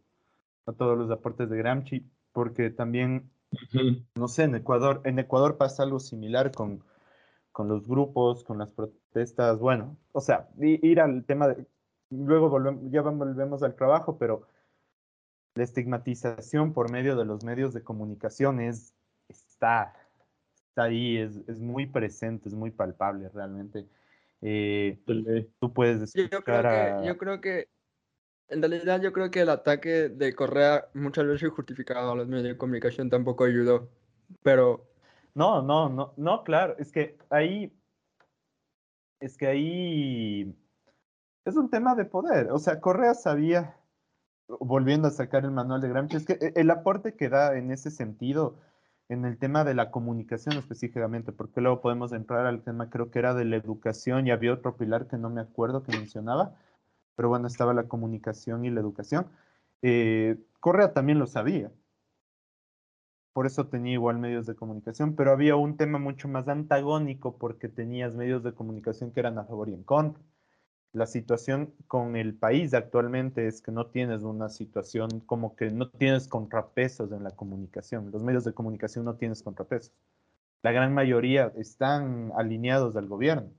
a todos los aportes de Gramsci, porque también, no sé, en Ecuador, en Ecuador pasa algo similar con, con los grupos, con las protestas, bueno, o sea, ir al tema de, luego volvemos, ya volvemos al trabajo, pero la estigmatización por medio de los medios de comunicación es, está, está ahí, es, es muy presente, es muy palpable realmente. Eh, tú puedes
decir yo creo, que, yo creo que, en realidad yo creo que el ataque de Correa muchas veces justificado a los medios de comunicación tampoco ayudó, pero...
No, no, no, no, claro, es que ahí, es que ahí es un tema de poder, o sea, Correa sabía, volviendo a sacar el manual de Gramsci, es que e, el aporte que da en ese sentido en el tema de la comunicación específicamente, porque luego podemos entrar al tema, creo que era de la educación y había otro pilar que no me acuerdo que mencionaba, pero bueno, estaba la comunicación y la educación. Eh, Correa también lo sabía, por eso tenía igual medios de comunicación, pero había un tema mucho más antagónico porque tenías medios de comunicación que eran a favor y en contra. La situación con el país actualmente es que no tienes una situación como que no tienes contrapesos en la comunicación. Los medios de comunicación no tienes contrapesos. La gran mayoría están alineados al gobierno.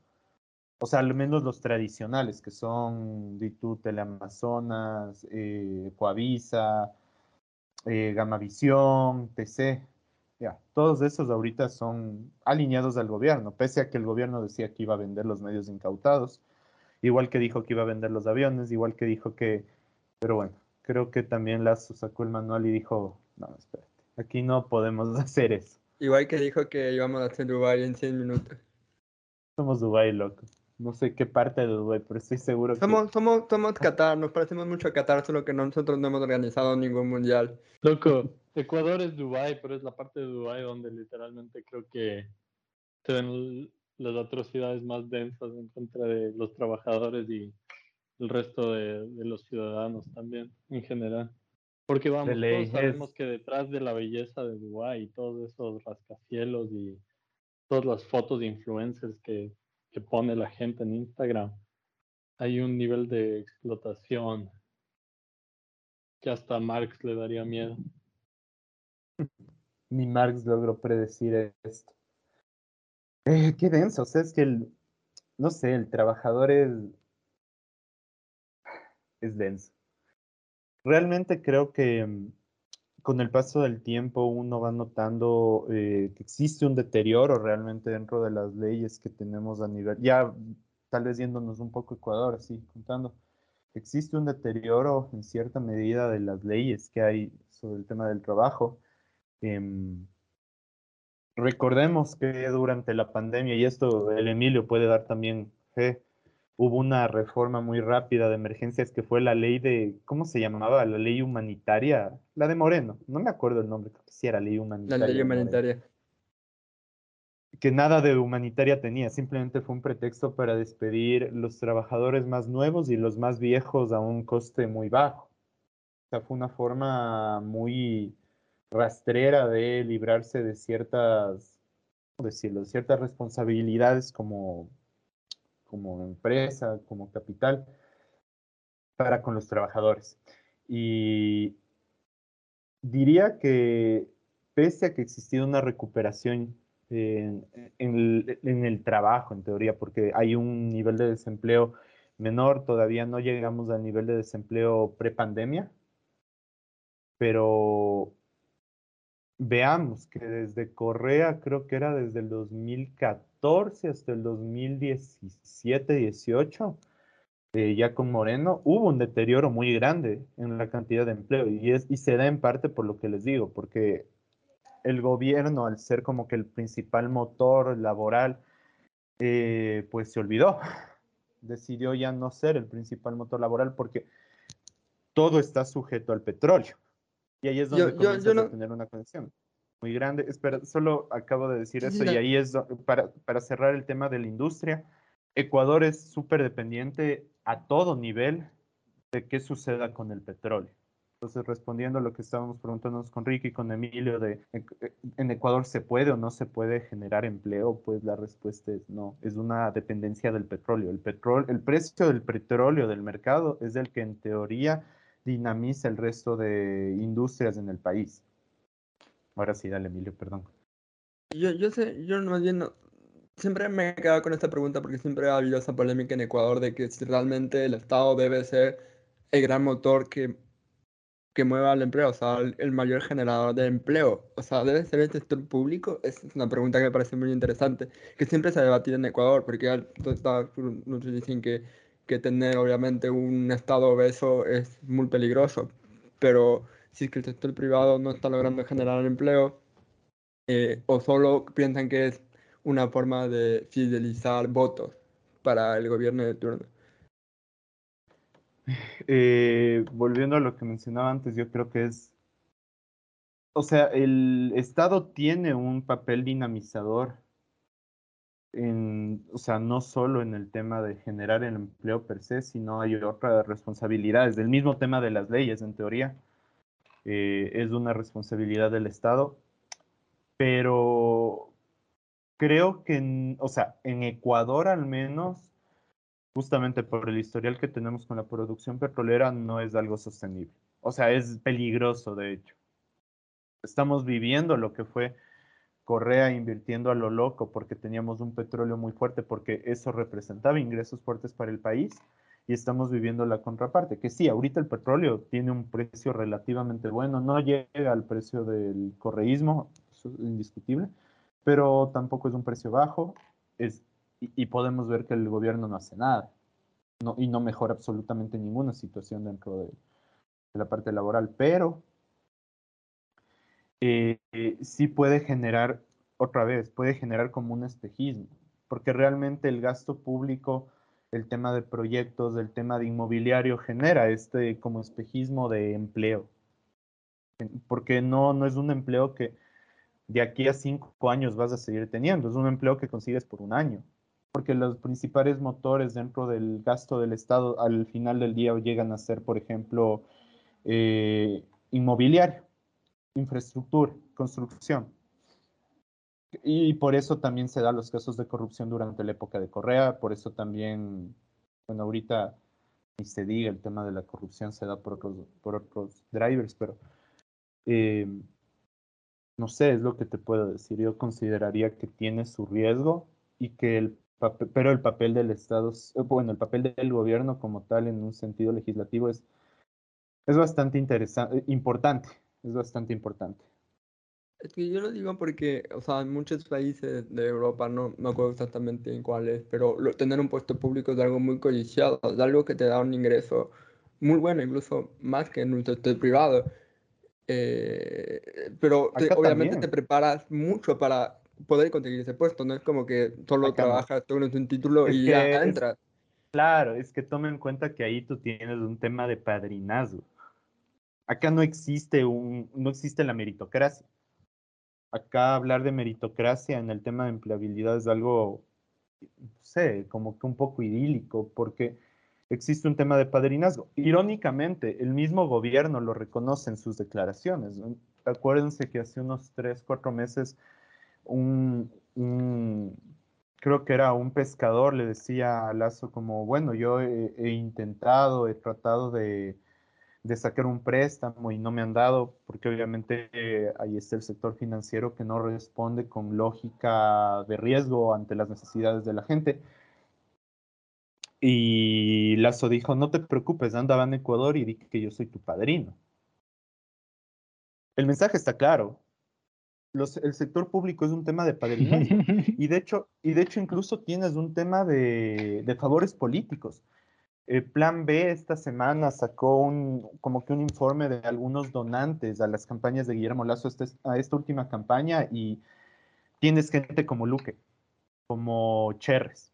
O sea, al menos los tradicionales, que son Ditu, Teleamazonas, eh, Coavisa, eh, Gamavisión, TC. Ya, todos esos ahorita son alineados al gobierno, pese a que el gobierno decía que iba a vender los medios incautados igual que dijo que iba a vender los aviones, igual que dijo que, pero bueno, creo que también Lazo sacó el manual y dijo, no, espérate, aquí no podemos hacer eso.
Igual que dijo que íbamos a hacer Dubai en 100 minutos.
Somos Dubai, loco. No sé qué parte de Dubai, pero estoy seguro
somos, que... Somos, somos Qatar, nos parecemos mucho a Qatar, solo que nosotros no hemos organizado ningún mundial.
Loco, Ecuador es Dubai, pero es la parte de Dubai donde literalmente creo que se ven las atrocidades más densas en contra de los trabajadores y el resto de, los ciudadanos también, en general. Porque vamos, todos sabemos que detrás de la belleza de Dubái y todos esos rascacielos y todas las fotos de influencers que, pone la gente en Instagram, hay un nivel de explotación que hasta Marx le daría miedo.
Ni Marx logró predecir esto. Eh, qué denso, o sea, es que el, no sé, el trabajador es, es denso. Realmente creo que mm, con el paso del tiempo uno va notando eh, que existe un deterioro realmente dentro de las leyes que tenemos a nivel, ya tal vez yéndonos un poco Ecuador, así contando, existe un deterioro en cierta medida de las leyes que hay sobre el tema del trabajo. Em, Recordemos que durante la pandemia, y esto el Emilio puede dar también fe, hubo una reforma muy rápida de emergencias que fue la ley de, ¿cómo se llamaba? La ley humanitaria, la de Moreno, no me acuerdo el nombre, creo que sí era ley humanitaria.
La ley humanitaria.
Que nada de humanitaria tenía, simplemente fue un pretexto para despedir los trabajadores más nuevos y los más viejos a un coste muy bajo. O sea, fue una forma muy rastrera de librarse de ciertas, decirlo, ciertas responsabilidades como, como empresa, como capital, para con los trabajadores. Y diría que pese a que existido una recuperación en, en, el, trabajo, en teoría, porque hay un nivel de desempleo menor, todavía no llegamos al nivel de desempleo prepandemia, pero veamos que desde Correa, creo que era desde el 2014 hasta el 2017-18, eh, ya con Moreno, hubo un deterioro muy grande en la cantidad de empleo y, es, y se da en parte por lo que les digo, porque el gobierno, al ser como que el principal motor laboral, eh, pues se olvidó, decidió ya no ser el principal motor laboral porque todo está sujeto al petróleo. Y ahí es donde comienzas a tener una conexión muy grande. Espera, solo acabo de decir eso y ahí es para, para cerrar el tema de la industria. Ecuador es súper dependiente a todo nivel de qué suceda con el petróleo. Entonces, respondiendo a lo que estábamos preguntándonos con Ricky y con Emilio de en Ecuador se puede o no se puede generar empleo, pues la respuesta es no, es una dependencia del petróleo. El, petróleo, el precio del petróleo del mercado es el que en teoría dinamiza el resto de industrias en el país. Ahora sí, dale, Emilio, perdón.
Yo, yo sé, yo más bien siempre me he quedado con esta pregunta porque siempre ha habido esa polémica en Ecuador de que si realmente el Estado debe ser el gran motor que que mueva el empleo, o sea, el, mayor generador de empleo. O sea, ¿debe ser el sector público? Es una pregunta que me parece muy interesante, que siempre se ha debatido en Ecuador, porque muchos dicen que, que tener obviamente un estado obeso es muy peligroso, pero si es que el sector privado no está logrando generar empleo, eh, o solo piensan que es una forma de fidelizar votos para el gobierno de turno.
Eh, volviendo a lo que mencionaba antes, yo creo que es, o sea, el Estado tiene un papel dinamizador, en, o sea, no solo en el tema de generar el empleo per se, sino hay otras responsabilidades, del mismo tema de las leyes, en teoría, eh, es una responsabilidad del Estado, pero creo que, o sea, en Ecuador al menos, justamente por el historial que tenemos con la producción petrolera, no es algo sostenible. O sea, es peligroso, de hecho. Estamos viviendo lo que fue Correa invirtiendo a lo loco porque teníamos un petróleo muy fuerte, porque eso representaba ingresos fuertes para el país, y estamos viviendo la contraparte, que sí, ahorita el petróleo tiene un precio relativamente bueno, no llega al precio del correísmo, eso es indiscutible, pero tampoco es un precio bajo, es y, podemos ver que el gobierno no hace nada no, y no mejora absolutamente ninguna situación dentro de, la parte laboral, pero eh, sí puede generar, otra vez, puede generar como un espejismo, porque realmente el gasto público, el tema de proyectos, el tema de inmobiliario genera este como espejismo de empleo, porque no, no es un empleo que de aquí a cinco años vas a seguir teniendo, es un empleo que consigues por un año porque los principales motores dentro del gasto del Estado al final del día llegan a ser, por ejemplo, eh, inmobiliario, infraestructura, construcción. Y por eso también se dan los casos de corrupción durante la época de Correa, por eso también, bueno, ahorita ni se diga el tema de la corrupción se da por otros, por otros drivers, pero eh, no sé, es lo que te puedo decir. Yo consideraría que tiene su riesgo y que el pero el papel del Estado, eh, bueno, el papel del gobierno como tal en un sentido legislativo es, es bastante interesante, importante, es bastante importante.
Es que yo lo digo porque, o sea, en muchos países de Europa, no me acuerdo exactamente en cuáles, pero tener un puesto público es algo muy codiciado, es algo que te da un ingreso muy bueno, incluso más que en un sector privado. Eh, pero obviamente te preparas mucho para poder conseguir ese puesto, no es como que solo trabajas, tienes un título y ya entras.
Claro, es que toma en cuenta que ahí tú tienes un tema de padrinazgo. Acá no existe un, no existe la meritocracia. Acá hablar de meritocracia en el tema de empleabilidad es algo, no sé, como que un poco idílico, porque existe un tema de padrinazgo. Irónicamente, el mismo gobierno lo reconoce en sus declaraciones. Acuérdense que hace unos tres, cuatro meses un, creo que era un pescador, le decía a Lazo como, bueno, yo he, intentado, he tratado de, sacar un préstamo y no me han dado, porque obviamente eh, ahí está el sector financiero que no responde con lógica de riesgo ante las necesidades de la gente. Y Lazo dijo, no te preocupes, andaba en Ecuador y dije que yo soy tu padrino. El mensaje está claro, el sector público es un tema de padrinazgo. y, de hecho, y de hecho incluso tienes un tema de, favores políticos. El Plan B esta semana sacó un, como que un informe de algunos donantes a las campañas de Guillermo Lazo este, a esta última campaña y tienes gente como Luque, como Cherres.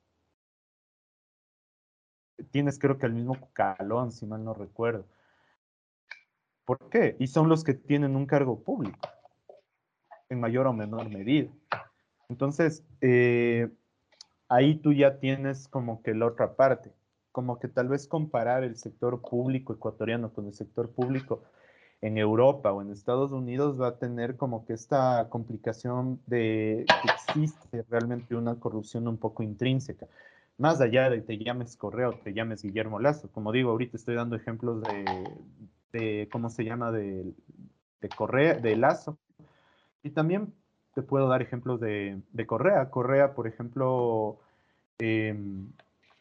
Tienes creo que al mismo Calón, si mal no recuerdo. ¿Por qué? Y son los que tienen un cargo público en mayor o menor medida. Entonces, eh, ahí tú ya tienes como que la otra parte, como que tal vez comparar el sector público ecuatoriano con el sector público en Europa o en Estados Unidos va a tener como que esta complicación de que existe realmente una corrupción un poco intrínseca. Más allá de te llames Correo, te llames Guillermo Lazo. Como digo, ahorita estoy dando ejemplos de, de ¿cómo se llama? De, de Correa, de Lazo, y también te puedo dar ejemplos de, Correa. Correa, por ejemplo, em,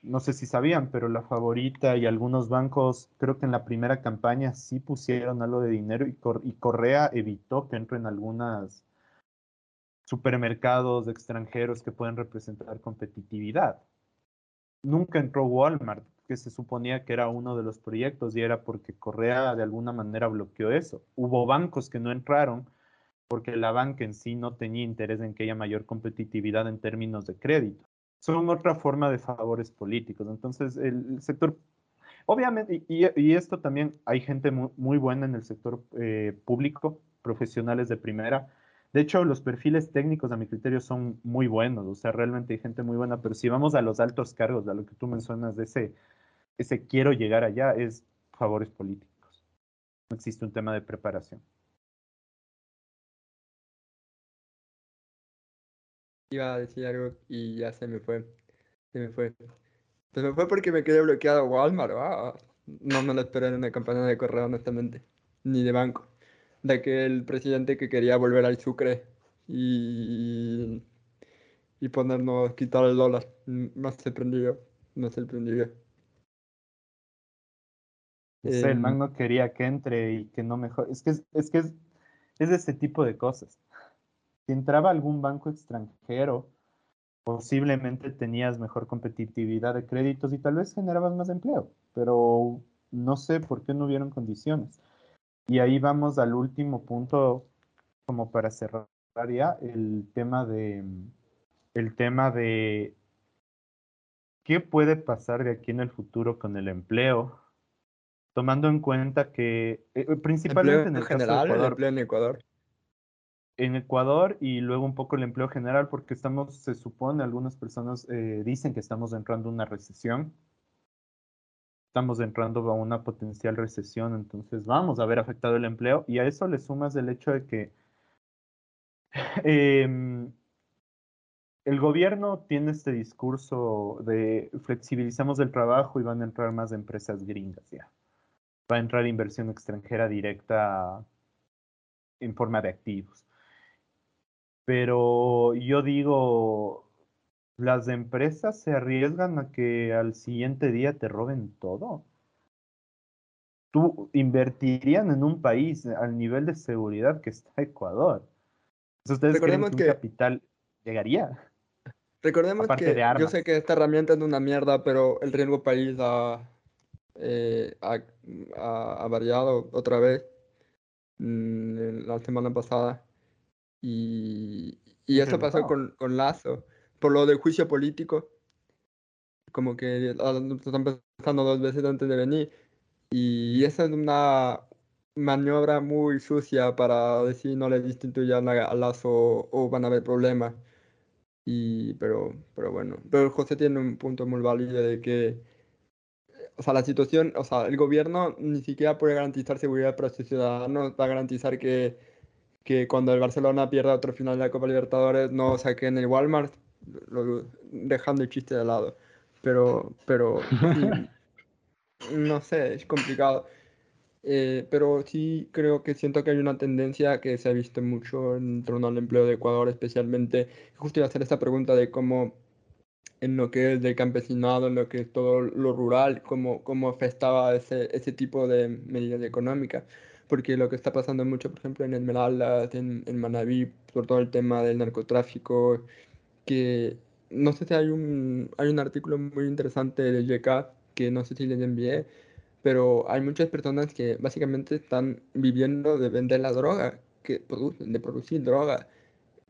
no sé si sabían, pero la favorita y algunos bancos, creo que en la primera campaña sí pusieron algo de dinero y, Correa evitó que entren algunos supermercados extranjeros que pueden representar competitividad. Nunca entró Walmart, que se suponía que era uno de los proyectos y era porque Correa de alguna manera bloqueó eso. Hubo bancos que no entraron porque la banca en sí no tenía interés en que haya mayor competitividad en términos de crédito. Son otra forma de favores políticos. Entonces, el, sector, obviamente, y, esto también hay gente muy, buena en el sector eh, público, profesionales de primera. De hecho, los perfiles técnicos, a mi criterio, son muy buenos. O sea, realmente hay gente muy buena. Pero si vamos a los altos cargos, a lo que tú mencionas de ese, ese quiero llegar allá, es favores políticos. No existe un tema de preparación.
Iba a decir algo y ya se me fue. Se me fue. Se me fue porque me quedé bloqueado Walmart. Ah, no me lo esperé en una campaña de correo, honestamente. Ni de banco. De aquel presidente que quería volver al Sucre y, y ponernos, quitar el dólar. Me sorprendió. Me sorprendió.
el em, man no quería que entre y que no mejor. Es que es, que es, es ese tipo de cosas si entraba algún banco extranjero, posiblemente tenías mejor competitividad de créditos y tal vez generabas más empleo, pero no sé por qué no hubieron condiciones. Y ahí vamos al último punto, como para cerrar ya, el tema de el tema de qué puede pasar de aquí en el futuro con el empleo, tomando en cuenta que eh, principalmente en el
general, el empleo en Ecuador
en Ecuador y luego un poco el empleo general, porque estamos, se supone, algunas personas eh, dicen que estamos entrando a una recesión. Estamos entrando a una potencial recesión, entonces vamos a ver afectado el empleo y a eso le sumas el hecho de que em, el gobierno tiene este discurso de flexibilizamos el trabajo y van a entrar más empresas gringas ya. Va a entrar inversión extranjera directa en forma de activos. Pero yo digo, las empresas se arriesgan a que al siguiente día te roben todo. ¿Tú invertirían en un país al nivel de seguridad que está Ecuador? ¿Ustedes creen que, un capital llegaría?
Recordemos que yo sé que esta herramienta es una mierda, pero el riesgo país ha, eh, ha, variado otra vez mm, la semana pasada. Y, y eso pasó con, con, Lazo, por lo del juicio político, como que están pensando dos veces antes de venir. Y esa es una maniobra muy sucia para decir no le destituyan a Lazo o van a haber problemas. Y, pero, pero bueno, pero José tiene un punto muy válido de que, o sea, la situación, o sea, el gobierno ni siquiera puede garantizar seguridad para sus ciudadanos, va a garantizar que que cuando el Barcelona pierda otro final de la Copa Libertadores no saquen el Walmart, dejando el chiste de lado. Pero, pero no sé, es complicado. Eh, pero sí creo que siento que hay una tendencia que se ha visto mucho en torno al empleo de Ecuador, especialmente. Justo iba a hacer esta pregunta de cómo en lo que es del campesinado, en lo que es todo lo rural, cómo, cómo afectaba ese, ese tipo de medidas económicas porque lo que está pasando mucho, por ejemplo, en Esmeraldas, en, en Manabí, por todo el tema del narcotráfico, que no sé si hay un, hay un artículo muy interesante de YK que no sé si les envié, pero hay muchas personas que básicamente están viviendo de vender la droga, que producen, de producir droga,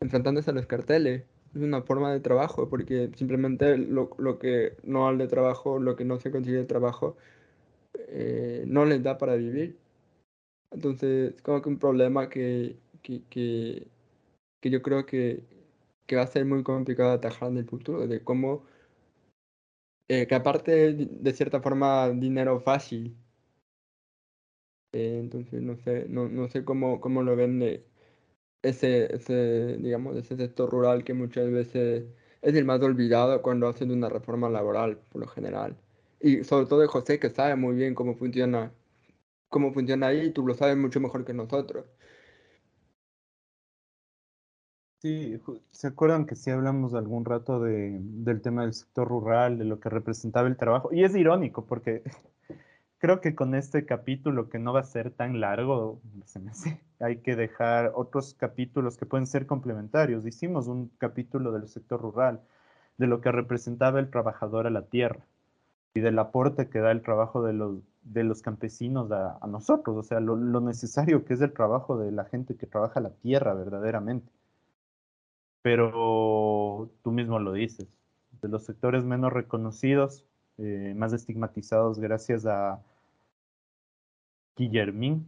enfrentándose a los carteles. Es una forma de trabajo, porque simplemente lo, lo que no hay de trabajo, lo que no se consigue de trabajo, eh, no les da para vivir. Entonces, como que un problema que, que, que, yo creo que, que, va a ser muy complicado atajar en el futuro, de cómo, eh, que aparte de cierta forma dinero fácil. Eh, entonces, no sé, no, no sé cómo, cómo lo ven ese, ese, digamos, ese sector rural que muchas veces es el más olvidado cuando hacen una reforma laboral, por lo general. Y sobre todo de José, que sabe muy bien cómo funciona cómo funciona ahí, tú lo sabes mucho mejor que nosotros.
Sí, ¿se acuerdan que sí hablamos algún rato de, del tema del sector rural, de lo que representaba el trabajo? Y es irónico porque creo que con este capítulo, que no va a ser tan largo, hay que dejar otros capítulos que pueden ser complementarios. Hicimos un capítulo del sector rural, de lo que representaba el trabajador a la tierra y del aporte que da el trabajo de los, de los campesinos a, nosotros, o sea, lo, lo necesario que es el trabajo de la gente que trabaja la tierra verdaderamente. Pero tú mismo lo dices, de los sectores menos reconocidos, eh, más estigmatizados gracias a Guillermín,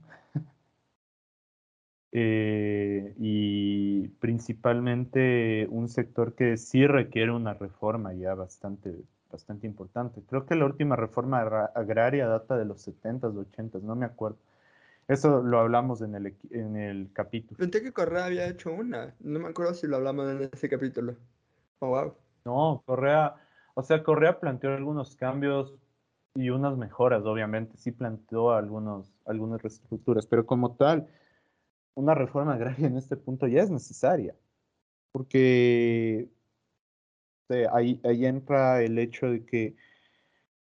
eh, y principalmente un sector que sí requiere una reforma ya bastante, bastante importante. Creo que la última reforma agraria data de los 70s, 80s, no me acuerdo. Eso lo hablamos en el, en el capítulo.
Pensé que Correa había hecho una. No me acuerdo si lo hablamos en ese capítulo. Oh, wow.
No, Correa, o sea, Correa planteó algunos cambios y unas mejoras, obviamente. Sí planteó algunos, algunas reestructuras, pero como tal, una reforma agraria en este punto ya es necesaria. Porque ahí, ahí entra el hecho de que,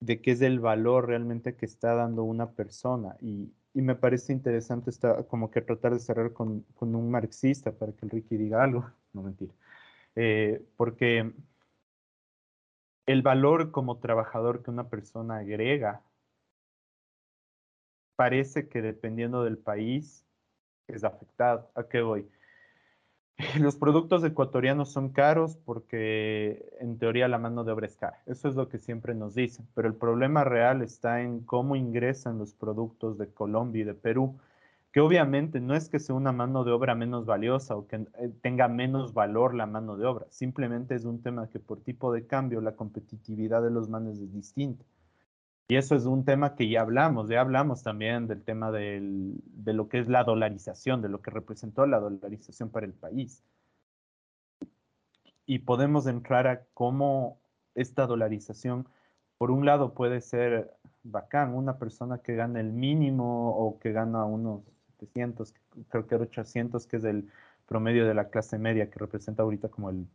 de que es el valor realmente que está dando una persona. Y, y me parece interesante esta, como que tratar de cerrar con, con, un marxista para que el Ricky diga algo, no mentira, eh, porque el valor como trabajador que una persona agrega parece que dependiendo del país es afectado. ¿A qué voy? Los productos ecuatorianos son caros porque en teoría la mano de obra es cara. Eso es lo que siempre nos dicen. Pero el problema real está en cómo ingresan los productos de Colombia y de Perú, que obviamente no es que sea una mano de obra menos valiosa o que eh, tenga menos valor la mano de obra. Simplemente es un tema que por tipo de cambio la competitividad de los manes es distinta. Y eso es un tema que ya hablamos, ya hablamos también del tema de lo que es la dolarización, de lo que representó la dolarización para el país. Y podemos entrar a cómo esta dolarización, por un lado, puede ser bacán, una persona que gana el mínimo o que gana unos 700, creo que 800, que es el promedio de la clase media, que representa ahorita como el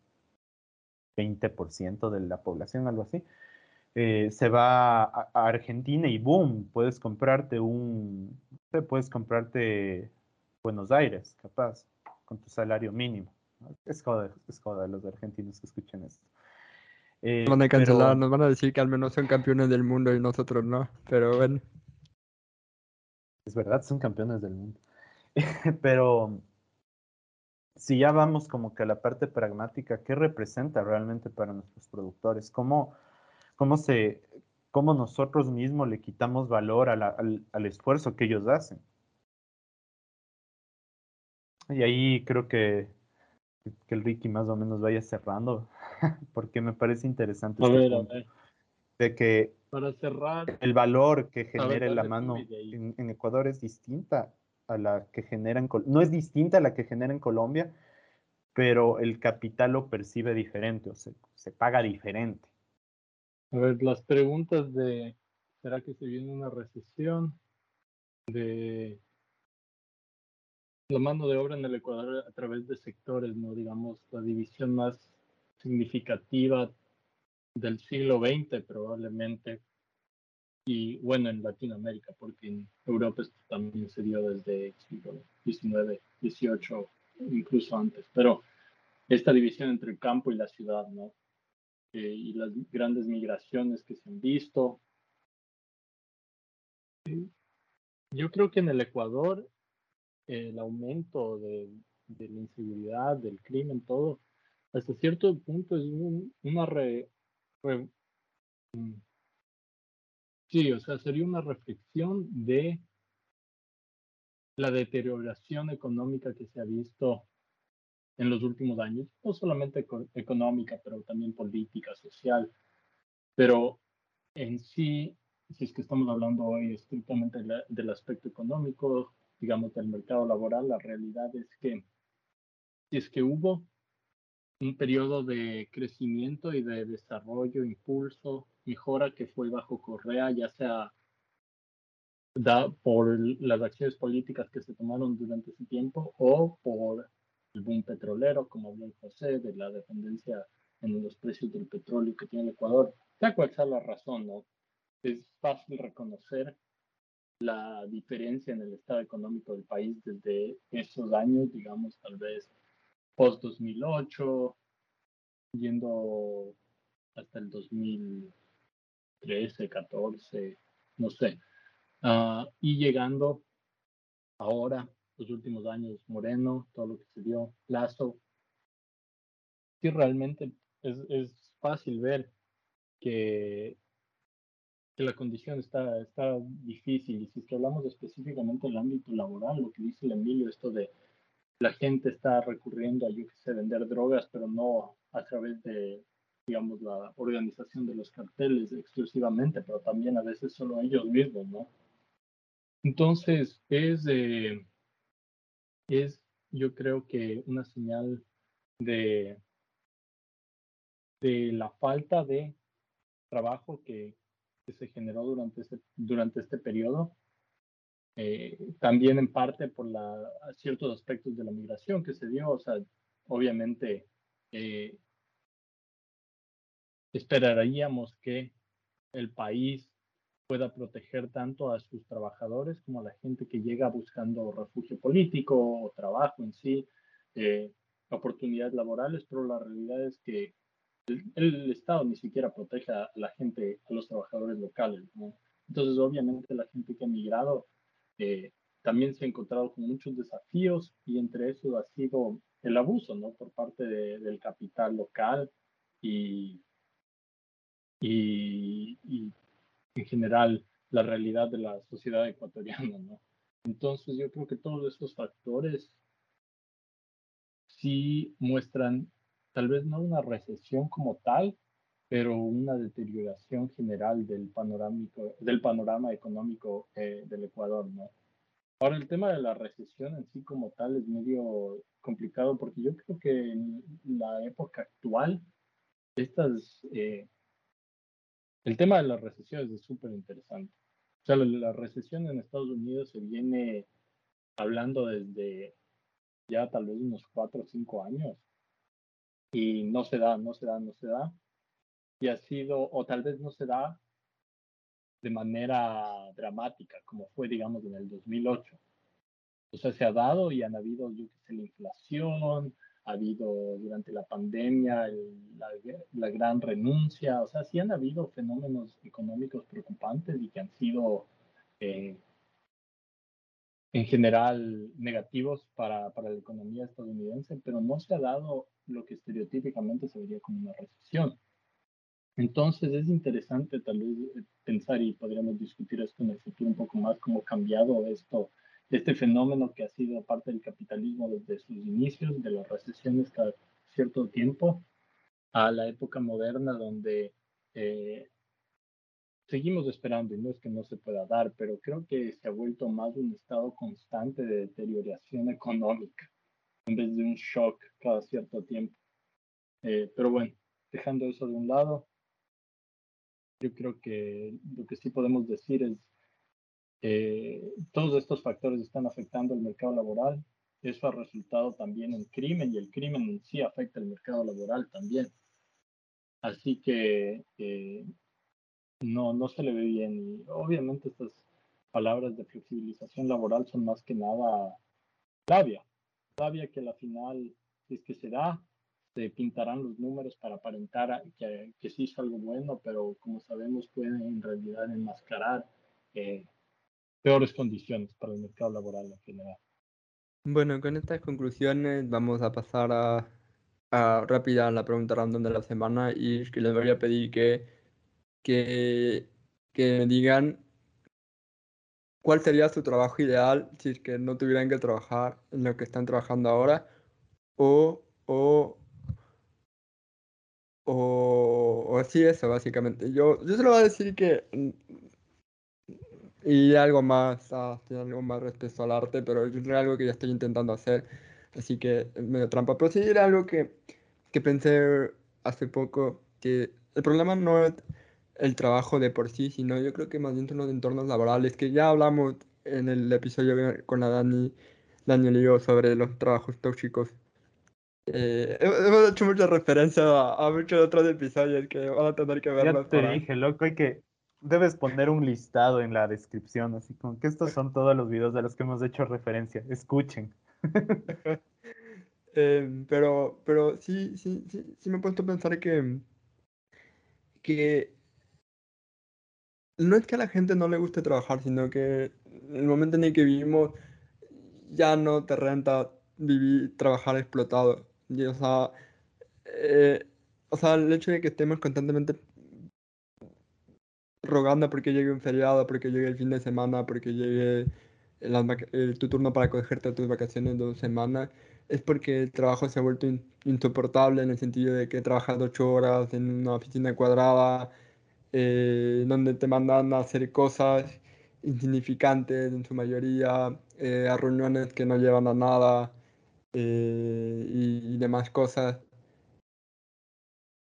20% de la población, algo así eh, se va a, Argentina y boom, puedes comprarte un, puedes comprarte Buenos Aires, capaz, con tu salario mínimo. Es joda, es joda los argentinos que escuchen esto.
Eh, nos van a cancelar, nos van a decir que al menos son campeones del mundo y nosotros no, pero bueno.
Es verdad, son campeones del mundo. pero si ya vamos como que a la parte pragmática, ¿qué representa realmente para nuestros productores? ¿Cómo, cómo, se, cómo nosotros mismos le quitamos valor al, al, esfuerzo que ellos hacen. Y ahí creo que, que el Ricky más o menos vaya cerrando, porque me parece interesante. Este de que
Para cerrar,
el valor que genera la mano en, en, Ecuador es distinta a la que genera en no es distinta a la que genera en Colombia, pero el capital lo percibe diferente, o se, se paga diferente.
A ver, las preguntas de, ¿será que se viene una recesión? De la mano de obra en el Ecuador a través de sectores, ¿no? Digamos, la división más significativa del siglo XX probablemente, y bueno, en Latinoamérica, porque en Europa esto también se dio desde el siglo XIX, XVIII, incluso antes, pero esta división entre el campo y la ciudad, ¿no? Y las grandes migraciones que se han visto. Yo creo que en el Ecuador el aumento de, la inseguridad, del crimen, todo, hasta cierto punto es una re, mm, sí, o sea, sería una reflexión de la deterioración económica que se ha visto en los últimos años, no solamente económica, pero también política, social. Pero en sí, si es que estamos hablando hoy estrictamente del aspecto económico, digamos del mercado laboral, la realidad es que si es que hubo un periodo de crecimiento y de desarrollo, impulso, mejora que fue bajo Correa, ya sea da por las acciones políticas que se tomaron durante ese tiempo o por el boom petrolero, como habló José, de la dependencia en los precios del petróleo que tiene el Ecuador. Sea cual sea la razón, ¿no? Es fácil reconocer la diferencia en el estado económico del país desde esos años, digamos, tal vez post-2008, yendo hasta el 2013, 14, no sé, uh, y llegando ahora, los últimos años, Moreno, todo lo que se dio, Lazo, sí realmente es, es fácil ver que, que, la condición está, está difícil. Y si es que hablamos específicamente del ámbito laboral, lo que dice el Emilio, esto de la gente está recurriendo a, yo sé, vender drogas, pero no a través de, digamos, la organización de los carteles exclusivamente, pero también a veces solo ellos mismos, ¿no? Entonces, es, eh, es yo creo que una señal de, de la falta de trabajo que, que se generó durante este, durante este periodo eh, también en parte por la, ciertos aspectos de la migración que se dio, o sea, obviamente eh, esperaríamos que el país pueda proteger tanto a sus trabajadores como a la gente que llega buscando refugio político o trabajo en sí, eh, oportunidades laborales, pero la realidad es que el, el, Estado ni siquiera protege a la gente, a los trabajadores locales. ¿no? Entonces, obviamente, la gente que ha migrado eh, también se ha encontrado con muchos desafíos y entre esos ha sido el abuso, ¿no? Por parte de, del capital local y, y, y, en general la realidad de la sociedad ecuatoriana, ¿no? Entonces yo creo que todos estos factores sí muestran tal vez no una recesión como tal, pero una deterioración general del, panorámico, del panorama económico eh, del Ecuador, ¿no? Ahora, el tema de la recesión en sí como tal es medio complicado porque yo creo que en la época actual, estas, eh, el tema de las recesiones es súper interesante. O sea, la, la recesión en Estados Unidos se viene hablando desde ya tal vez unos cuatro o cinco años y no se da, no se da, no se da y ha sido, o tal vez no se da de manera dramática, como fue, digamos, en el 2008. O sea, se ha dado y han habido, yo qué sé, la inflación, ha habido durante la pandemia la, la, gran renuncia, o sea, sí han habido fenómenos económicos preocupantes y que han sido eh, en general negativos para, para la economía estadounidense, pero no se ha dado lo que estereotípicamente se vería como una recesión. Entonces es interesante tal vez eh, pensar y podríamos discutir esto en el futuro un poco más, cómo ha cambiado esto, este fenómeno que ha sido parte del capitalismo desde sus inicios, de las recesiones cada cierto tiempo, a la época moderna donde eh, seguimos esperando, y no es que no se pueda dar, pero creo que se ha vuelto más un estado constante de deterioración económica en vez de un shock cada cierto tiempo. Eh, pero bueno, dejando eso de un lado, yo creo que lo que sí podemos decir es que todos estos factores están afectando el mercado laboral. Eso ha resultado también en crimen y el crimen en sí afecta el mercado laboral también. Así que eh, no, no se le ve bien. Y obviamente estas palabras de flexibilización laboral son más que nada sabia. Sabia que la final, es que se da, se pintarán los números para aparentar que, que sí es algo bueno, pero como sabemos pueden en realidad enmascarar eh, peores condiciones para el mercado laboral en general.
Bueno, con estas conclusiones vamos a pasar a, a rápida a la pregunta random de la semana y que les voy a pedir que, que, que me digan cuál sería su trabajo ideal si es que no tuvieran que trabajar en lo que están trabajando ahora o, o o, o así eso, básicamente. Yo, yo se lo voy a decir que... Y algo más, ah, algo más respecto al arte, pero es algo que ya estoy intentando hacer, así que medio trampa. Pero sí era algo que, que pensé hace poco, que el problema no es el trabajo de por sí, sino yo creo que más bien son los entornos laborales, que ya hablamos en el episodio con la Dani, Daniel y yo sobre los trabajos tóxicos Eh, hemos hecho mucha referencia a, a, muchos otros episodios que van a tener que verlos.
Ya te dije, loco, hay que... Debes poner un listado en la descripción, así como que estos son todos los videos de los que hemos hecho referencia. Escuchen.
eh, pero, pero sí, sí, sí, sí me he puesto a pensar que, que no es que a la gente no le guste trabajar, sino que en el momento en el que vivimos ya no te renta vivir, trabajar explotado. Y, o, sea, eh, o sea, el hecho de que estemos constantemente rogando porque llegue un feriado, porque llegue el fin de semana, porque llegue tu turno para cogerte tus vacaciones dos semanas, es porque el trabajo se ha vuelto insoportable en el sentido de que trabajas ocho horas en una oficina cuadrada, eh, donde te mandan a hacer cosas insignificantes en su mayoría, eh, a reuniones que no llevan a nada eh, y, demás cosas.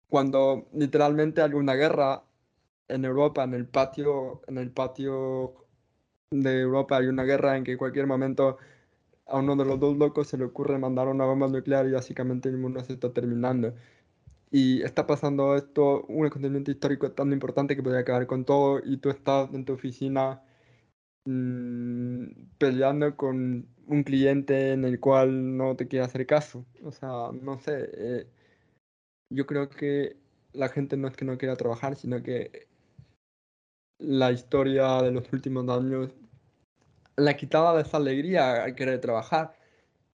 Cuando literalmente hay una guerra en Europa, en el patio, en el patio de Europa hay una guerra en que en cualquier momento a uno de los dos locos se le ocurre mandar una bomba nuclear y básicamente el mundo se está terminando. Y está pasando esto, un acontecimiento histórico tan importante que podría acabar con todo y tú estás en tu oficina mmm, peleando con un cliente en el cual no te quiere hacer caso. O sea, no sé. Eh, yo creo que la gente no es que no quiera trabajar, sino que la historia de los últimos años la quitaba de esa alegría al querer trabajar.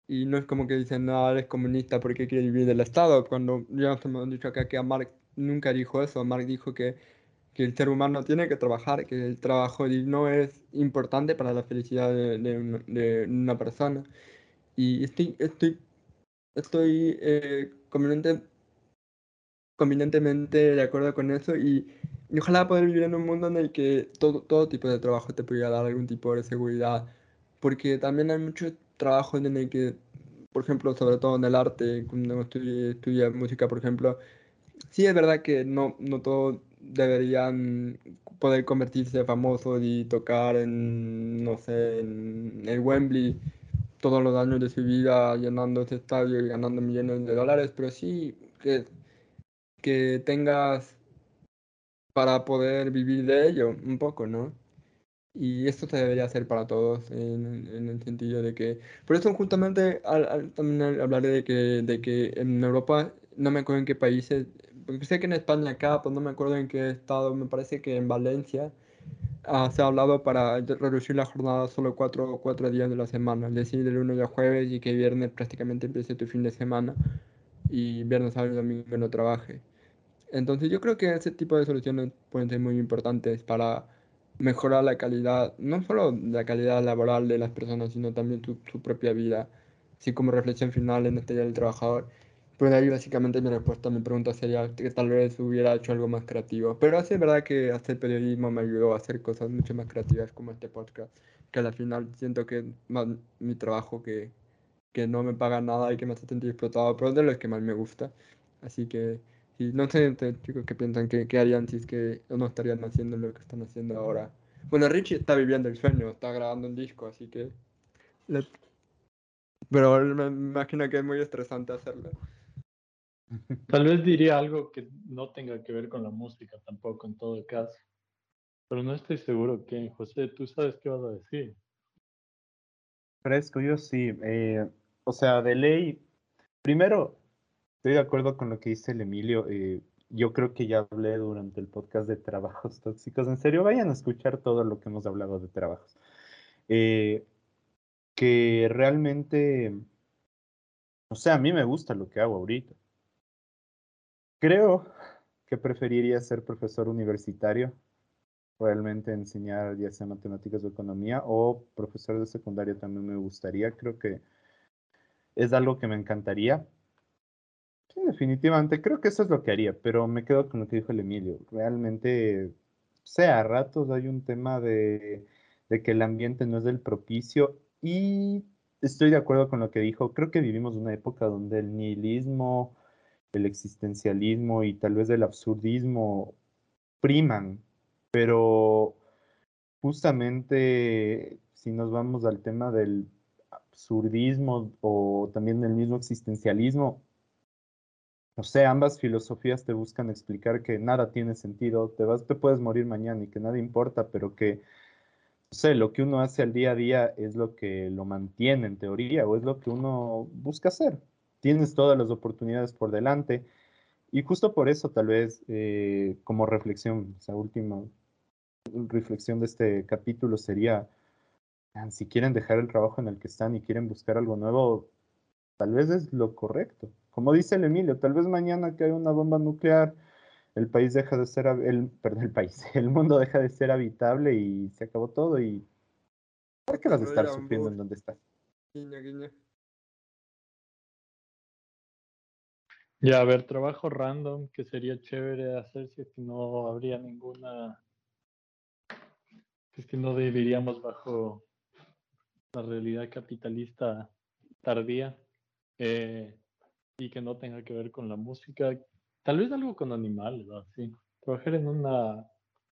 Y no es como que dicen, no, eres comunista porque quieres vivir del Estado. Cuando ya nos hemos dicho acá que Marx nunca dijo eso. Marx dijo que, que, el ser humano tiene que trabajar, que el trabajo digno es importante para la felicidad de, de, una, persona. Y estoy, estoy, estoy eh, convenientemente de acuerdo con eso y, y, ojalá poder vivir en un mundo en el que todo, todo tipo de trabajo te pudiera dar algún tipo de seguridad. Porque también hay muchos trabajo en el que, por ejemplo, sobre todo en el arte, cuando estudié, música, por ejemplo, sí es verdad que no, no todos deberían poder convertirse famosos y tocar en, no sé, en el Wembley todos los años de su vida llenando ese estadio y ganando millones de dólares, pero sí que, que tengas para poder vivir de ello un poco, ¿no? Y esto se debería hacer para todos, en, el sentido de que... Por eso justamente al, también hablaré de que, de que en Europa, no me acuerdo en qué países, porque sé que en España acá, pues no me acuerdo en qué estado, me parece que en Valencia ah, se ha hablado para reducir la jornada solo cuatro, cuatro días de la semana, es decir, del lunes a jueves y que viernes prácticamente empiece tu fin de semana y viernes, sábado y domingo no trabaje. Entonces yo creo que ese tipo de soluciones pueden ser muy importantes para mejorar la calidad, no solo la calidad laboral de las personas, sino también su, propia vida, así como reflexión final en este Día del Trabajador. Pues ahí básicamente mi respuesta a mi pregunta sería que tal vez hubiera hecho algo más creativo. Pero es verdad que hacer periodismo me ayudó a hacer cosas mucho más creativas como este podcast, que al final siento que es más mi trabajo que, que no me paga nada y que me hace sentir explotado, pero es de los que más me gusta. Así que y no sé, chicos, qué piensan que, harían si es que no estarían haciendo lo que están haciendo ahora. Bueno, Richie está viviendo el sueño, está grabando un disco, así que... Pero me imagino que es muy estresante hacerlo.
Tal vez diría algo que no tenga que ver con la música tampoco, en todo caso. Pero no estoy seguro que, José, tú sabes qué vas a decir.
Fresco, yo sí. Eh, o sea, de ley, primero, Estoy de acuerdo con lo que dice el Emilio. Eh, yo creo que ya hablé durante el podcast de trabajos tóxicos. En serio, vayan a escuchar todo lo que hemos hablado de trabajos. Eh, que realmente, o sea, a mí me gusta lo que hago ahorita. Creo que preferiría ser profesor universitario, realmente enseñar ya sea matemáticas o economía, o profesor de secundaria también me gustaría. Creo que es algo que me encantaría Sí, definitivamente, creo que eso es lo que haría, pero me quedo con lo que dijo el Emilio. Realmente, sea, a ratos hay un tema de, que el ambiente no es del propicio y estoy de acuerdo con lo que dijo. Creo que vivimos una época donde el nihilismo, el existencialismo y tal vez el absurdismo priman, pero justamente si nos vamos al tema del absurdismo o también del mismo existencialismo, no sé, ambas filosofías te buscan explicar que nada tiene sentido, te vas, te puedes morir mañana y que nada importa, pero que, sé, lo que uno hace al día a día es lo que lo mantiene en teoría o es lo que uno busca hacer. Tienes todas las oportunidades por delante y justo por eso tal vez eh, como reflexión, esa última reflexión de este capítulo sería, si quieren dejar el trabajo en el que están y quieren buscar algo nuevo, tal vez es lo correcto. Como dice el Emilio, tal vez mañana que hay una bomba nuclear, el país deja de ser, el, perdón, el país, el mundo deja de ser habitable y se acabó todo y ¿por qué vas a estar sufriendo en donde estás?
Ya, a ver, trabajo random que sería chévere hacer si es que no habría ninguna es que no viviríamos bajo la realidad capitalista tardía. Eh, y que no tenga que ver con la música. Tal vez algo con animales, Sí. Trabajar en una,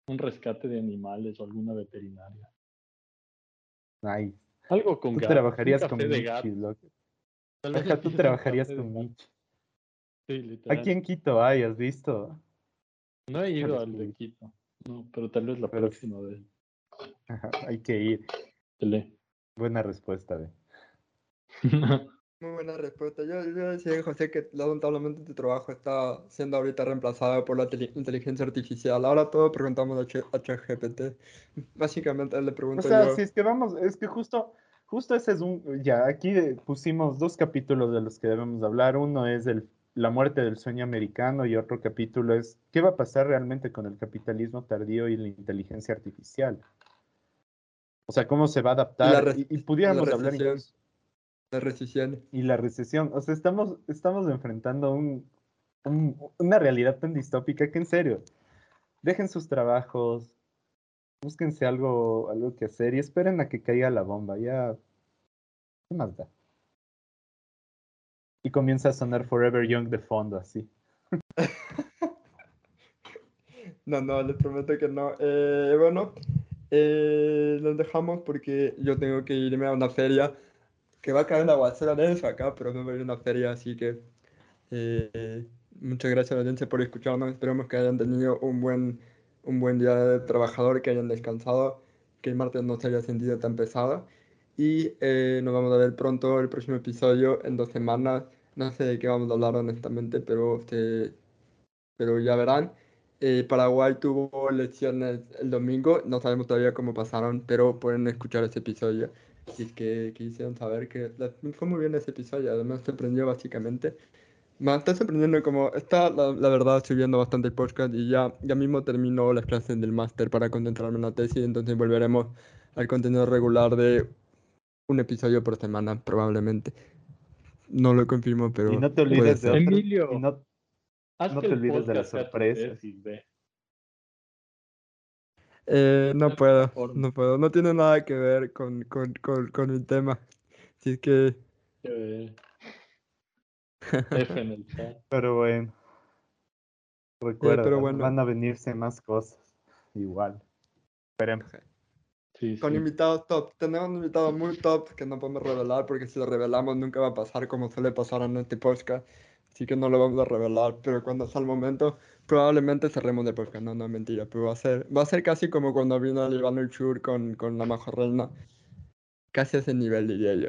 un rescate de animales o alguna veterinaria.
Nice.
Algo con
Tú trabajarías con Michi, tú trabajarías con Michi.
Sí, literal.
Aquí en Quito hay, ¿has visto?
No he ido al de Quito. No, pero tal vez la próxima vez.
Hay que ir. Buena respuesta, ve.
Muy buena respuesta. Yo, yo decía, José, que lamentablemente tu trabajo está siendo ahorita reemplazado por la inteligencia artificial. Ahora todo preguntamos a, ChatGPT. Básicamente le pregunto
O sea, si es que vamos, es que justo, justo ese es un, ya, aquí pusimos dos capítulos de los que debemos hablar. Uno es el, la muerte del sueño americano y otro capítulo es qué va a pasar realmente con el capitalismo tardío y la inteligencia artificial. O sea, cómo se va a adaptar. Y, pudiéramos hablar incluso.
La recesión.
Y la recesión. O sea, estamos, estamos enfrentando un, una realidad tan distópica que en serio, dejen sus trabajos, búsquense algo, algo que hacer y esperen a que caiga la bomba. Ya, ¿qué más da? Y comienza a sonar Forever Young de fondo, así.
no, no, les prometo que no. Eh, bueno, eh, los dejamos porque yo tengo que irme a una feria que va a caer en aguacero de eso acá, pero me voy a una feria, así que eh, muchas gracias a la audiencia por escucharnos. Esperemos que hayan tenido un buen, un buen día de trabajador, que hayan descansado, que el martes no se haya sentido tan pesado. Y eh, nos vamos a ver pronto el próximo episodio en dos semanas. No sé de qué vamos a hablar honestamente, pero, pero ya verán. Eh, Paraguay tuvo elecciones el domingo, no sabemos todavía cómo pasaron, pero pueden escuchar ese episodio si es que quisieron saber que fue muy bien ese episodio, además me sorprendió básicamente. Me está sorprendiendo como está, la, verdad, subiendo bastante el podcast y ya, ya mismo terminó las clases del máster para concentrarme en la tesis, entonces volveremos al contenido regular de un episodio por semana, probablemente. No lo confirmo, pero.
Y no te olvides de
Emilio.
No te olvides de la sorpresa.
Eh, no puedo, no puedo. No tiene nada que ver con, con, con, el tema. Así es que.
Pero bueno. Recuerda, pero bueno. van a venirse más cosas. Igual. Esperemos.
con invitados top. Tenemos un invitado muy top que no podemos revelar porque si lo revelamos nunca va a pasar como suele pasar en este podcast. Así que no lo vamos a revelar, pero cuando sea el momento, probablemente cerremos de podcast. No, no, mentira, pero va a ser, va a ser casi como cuando vino el Iván Chur con, con la Majo Reina. Casi a ese nivel, diría yo.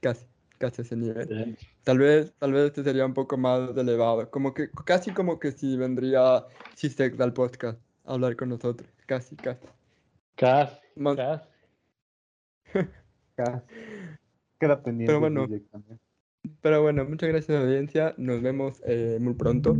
Casi, casi a ese nivel. Tal vez, tal vez este sería un poco más elevado. Como que, casi como que si vendría Sistek al podcast a hablar con nosotros. Casi, casi.
Casi, casi.
casi. Queda pendiente.
Pero bueno. Pero bueno, muchas gracias audiencia. Nos vemos eh, muy pronto.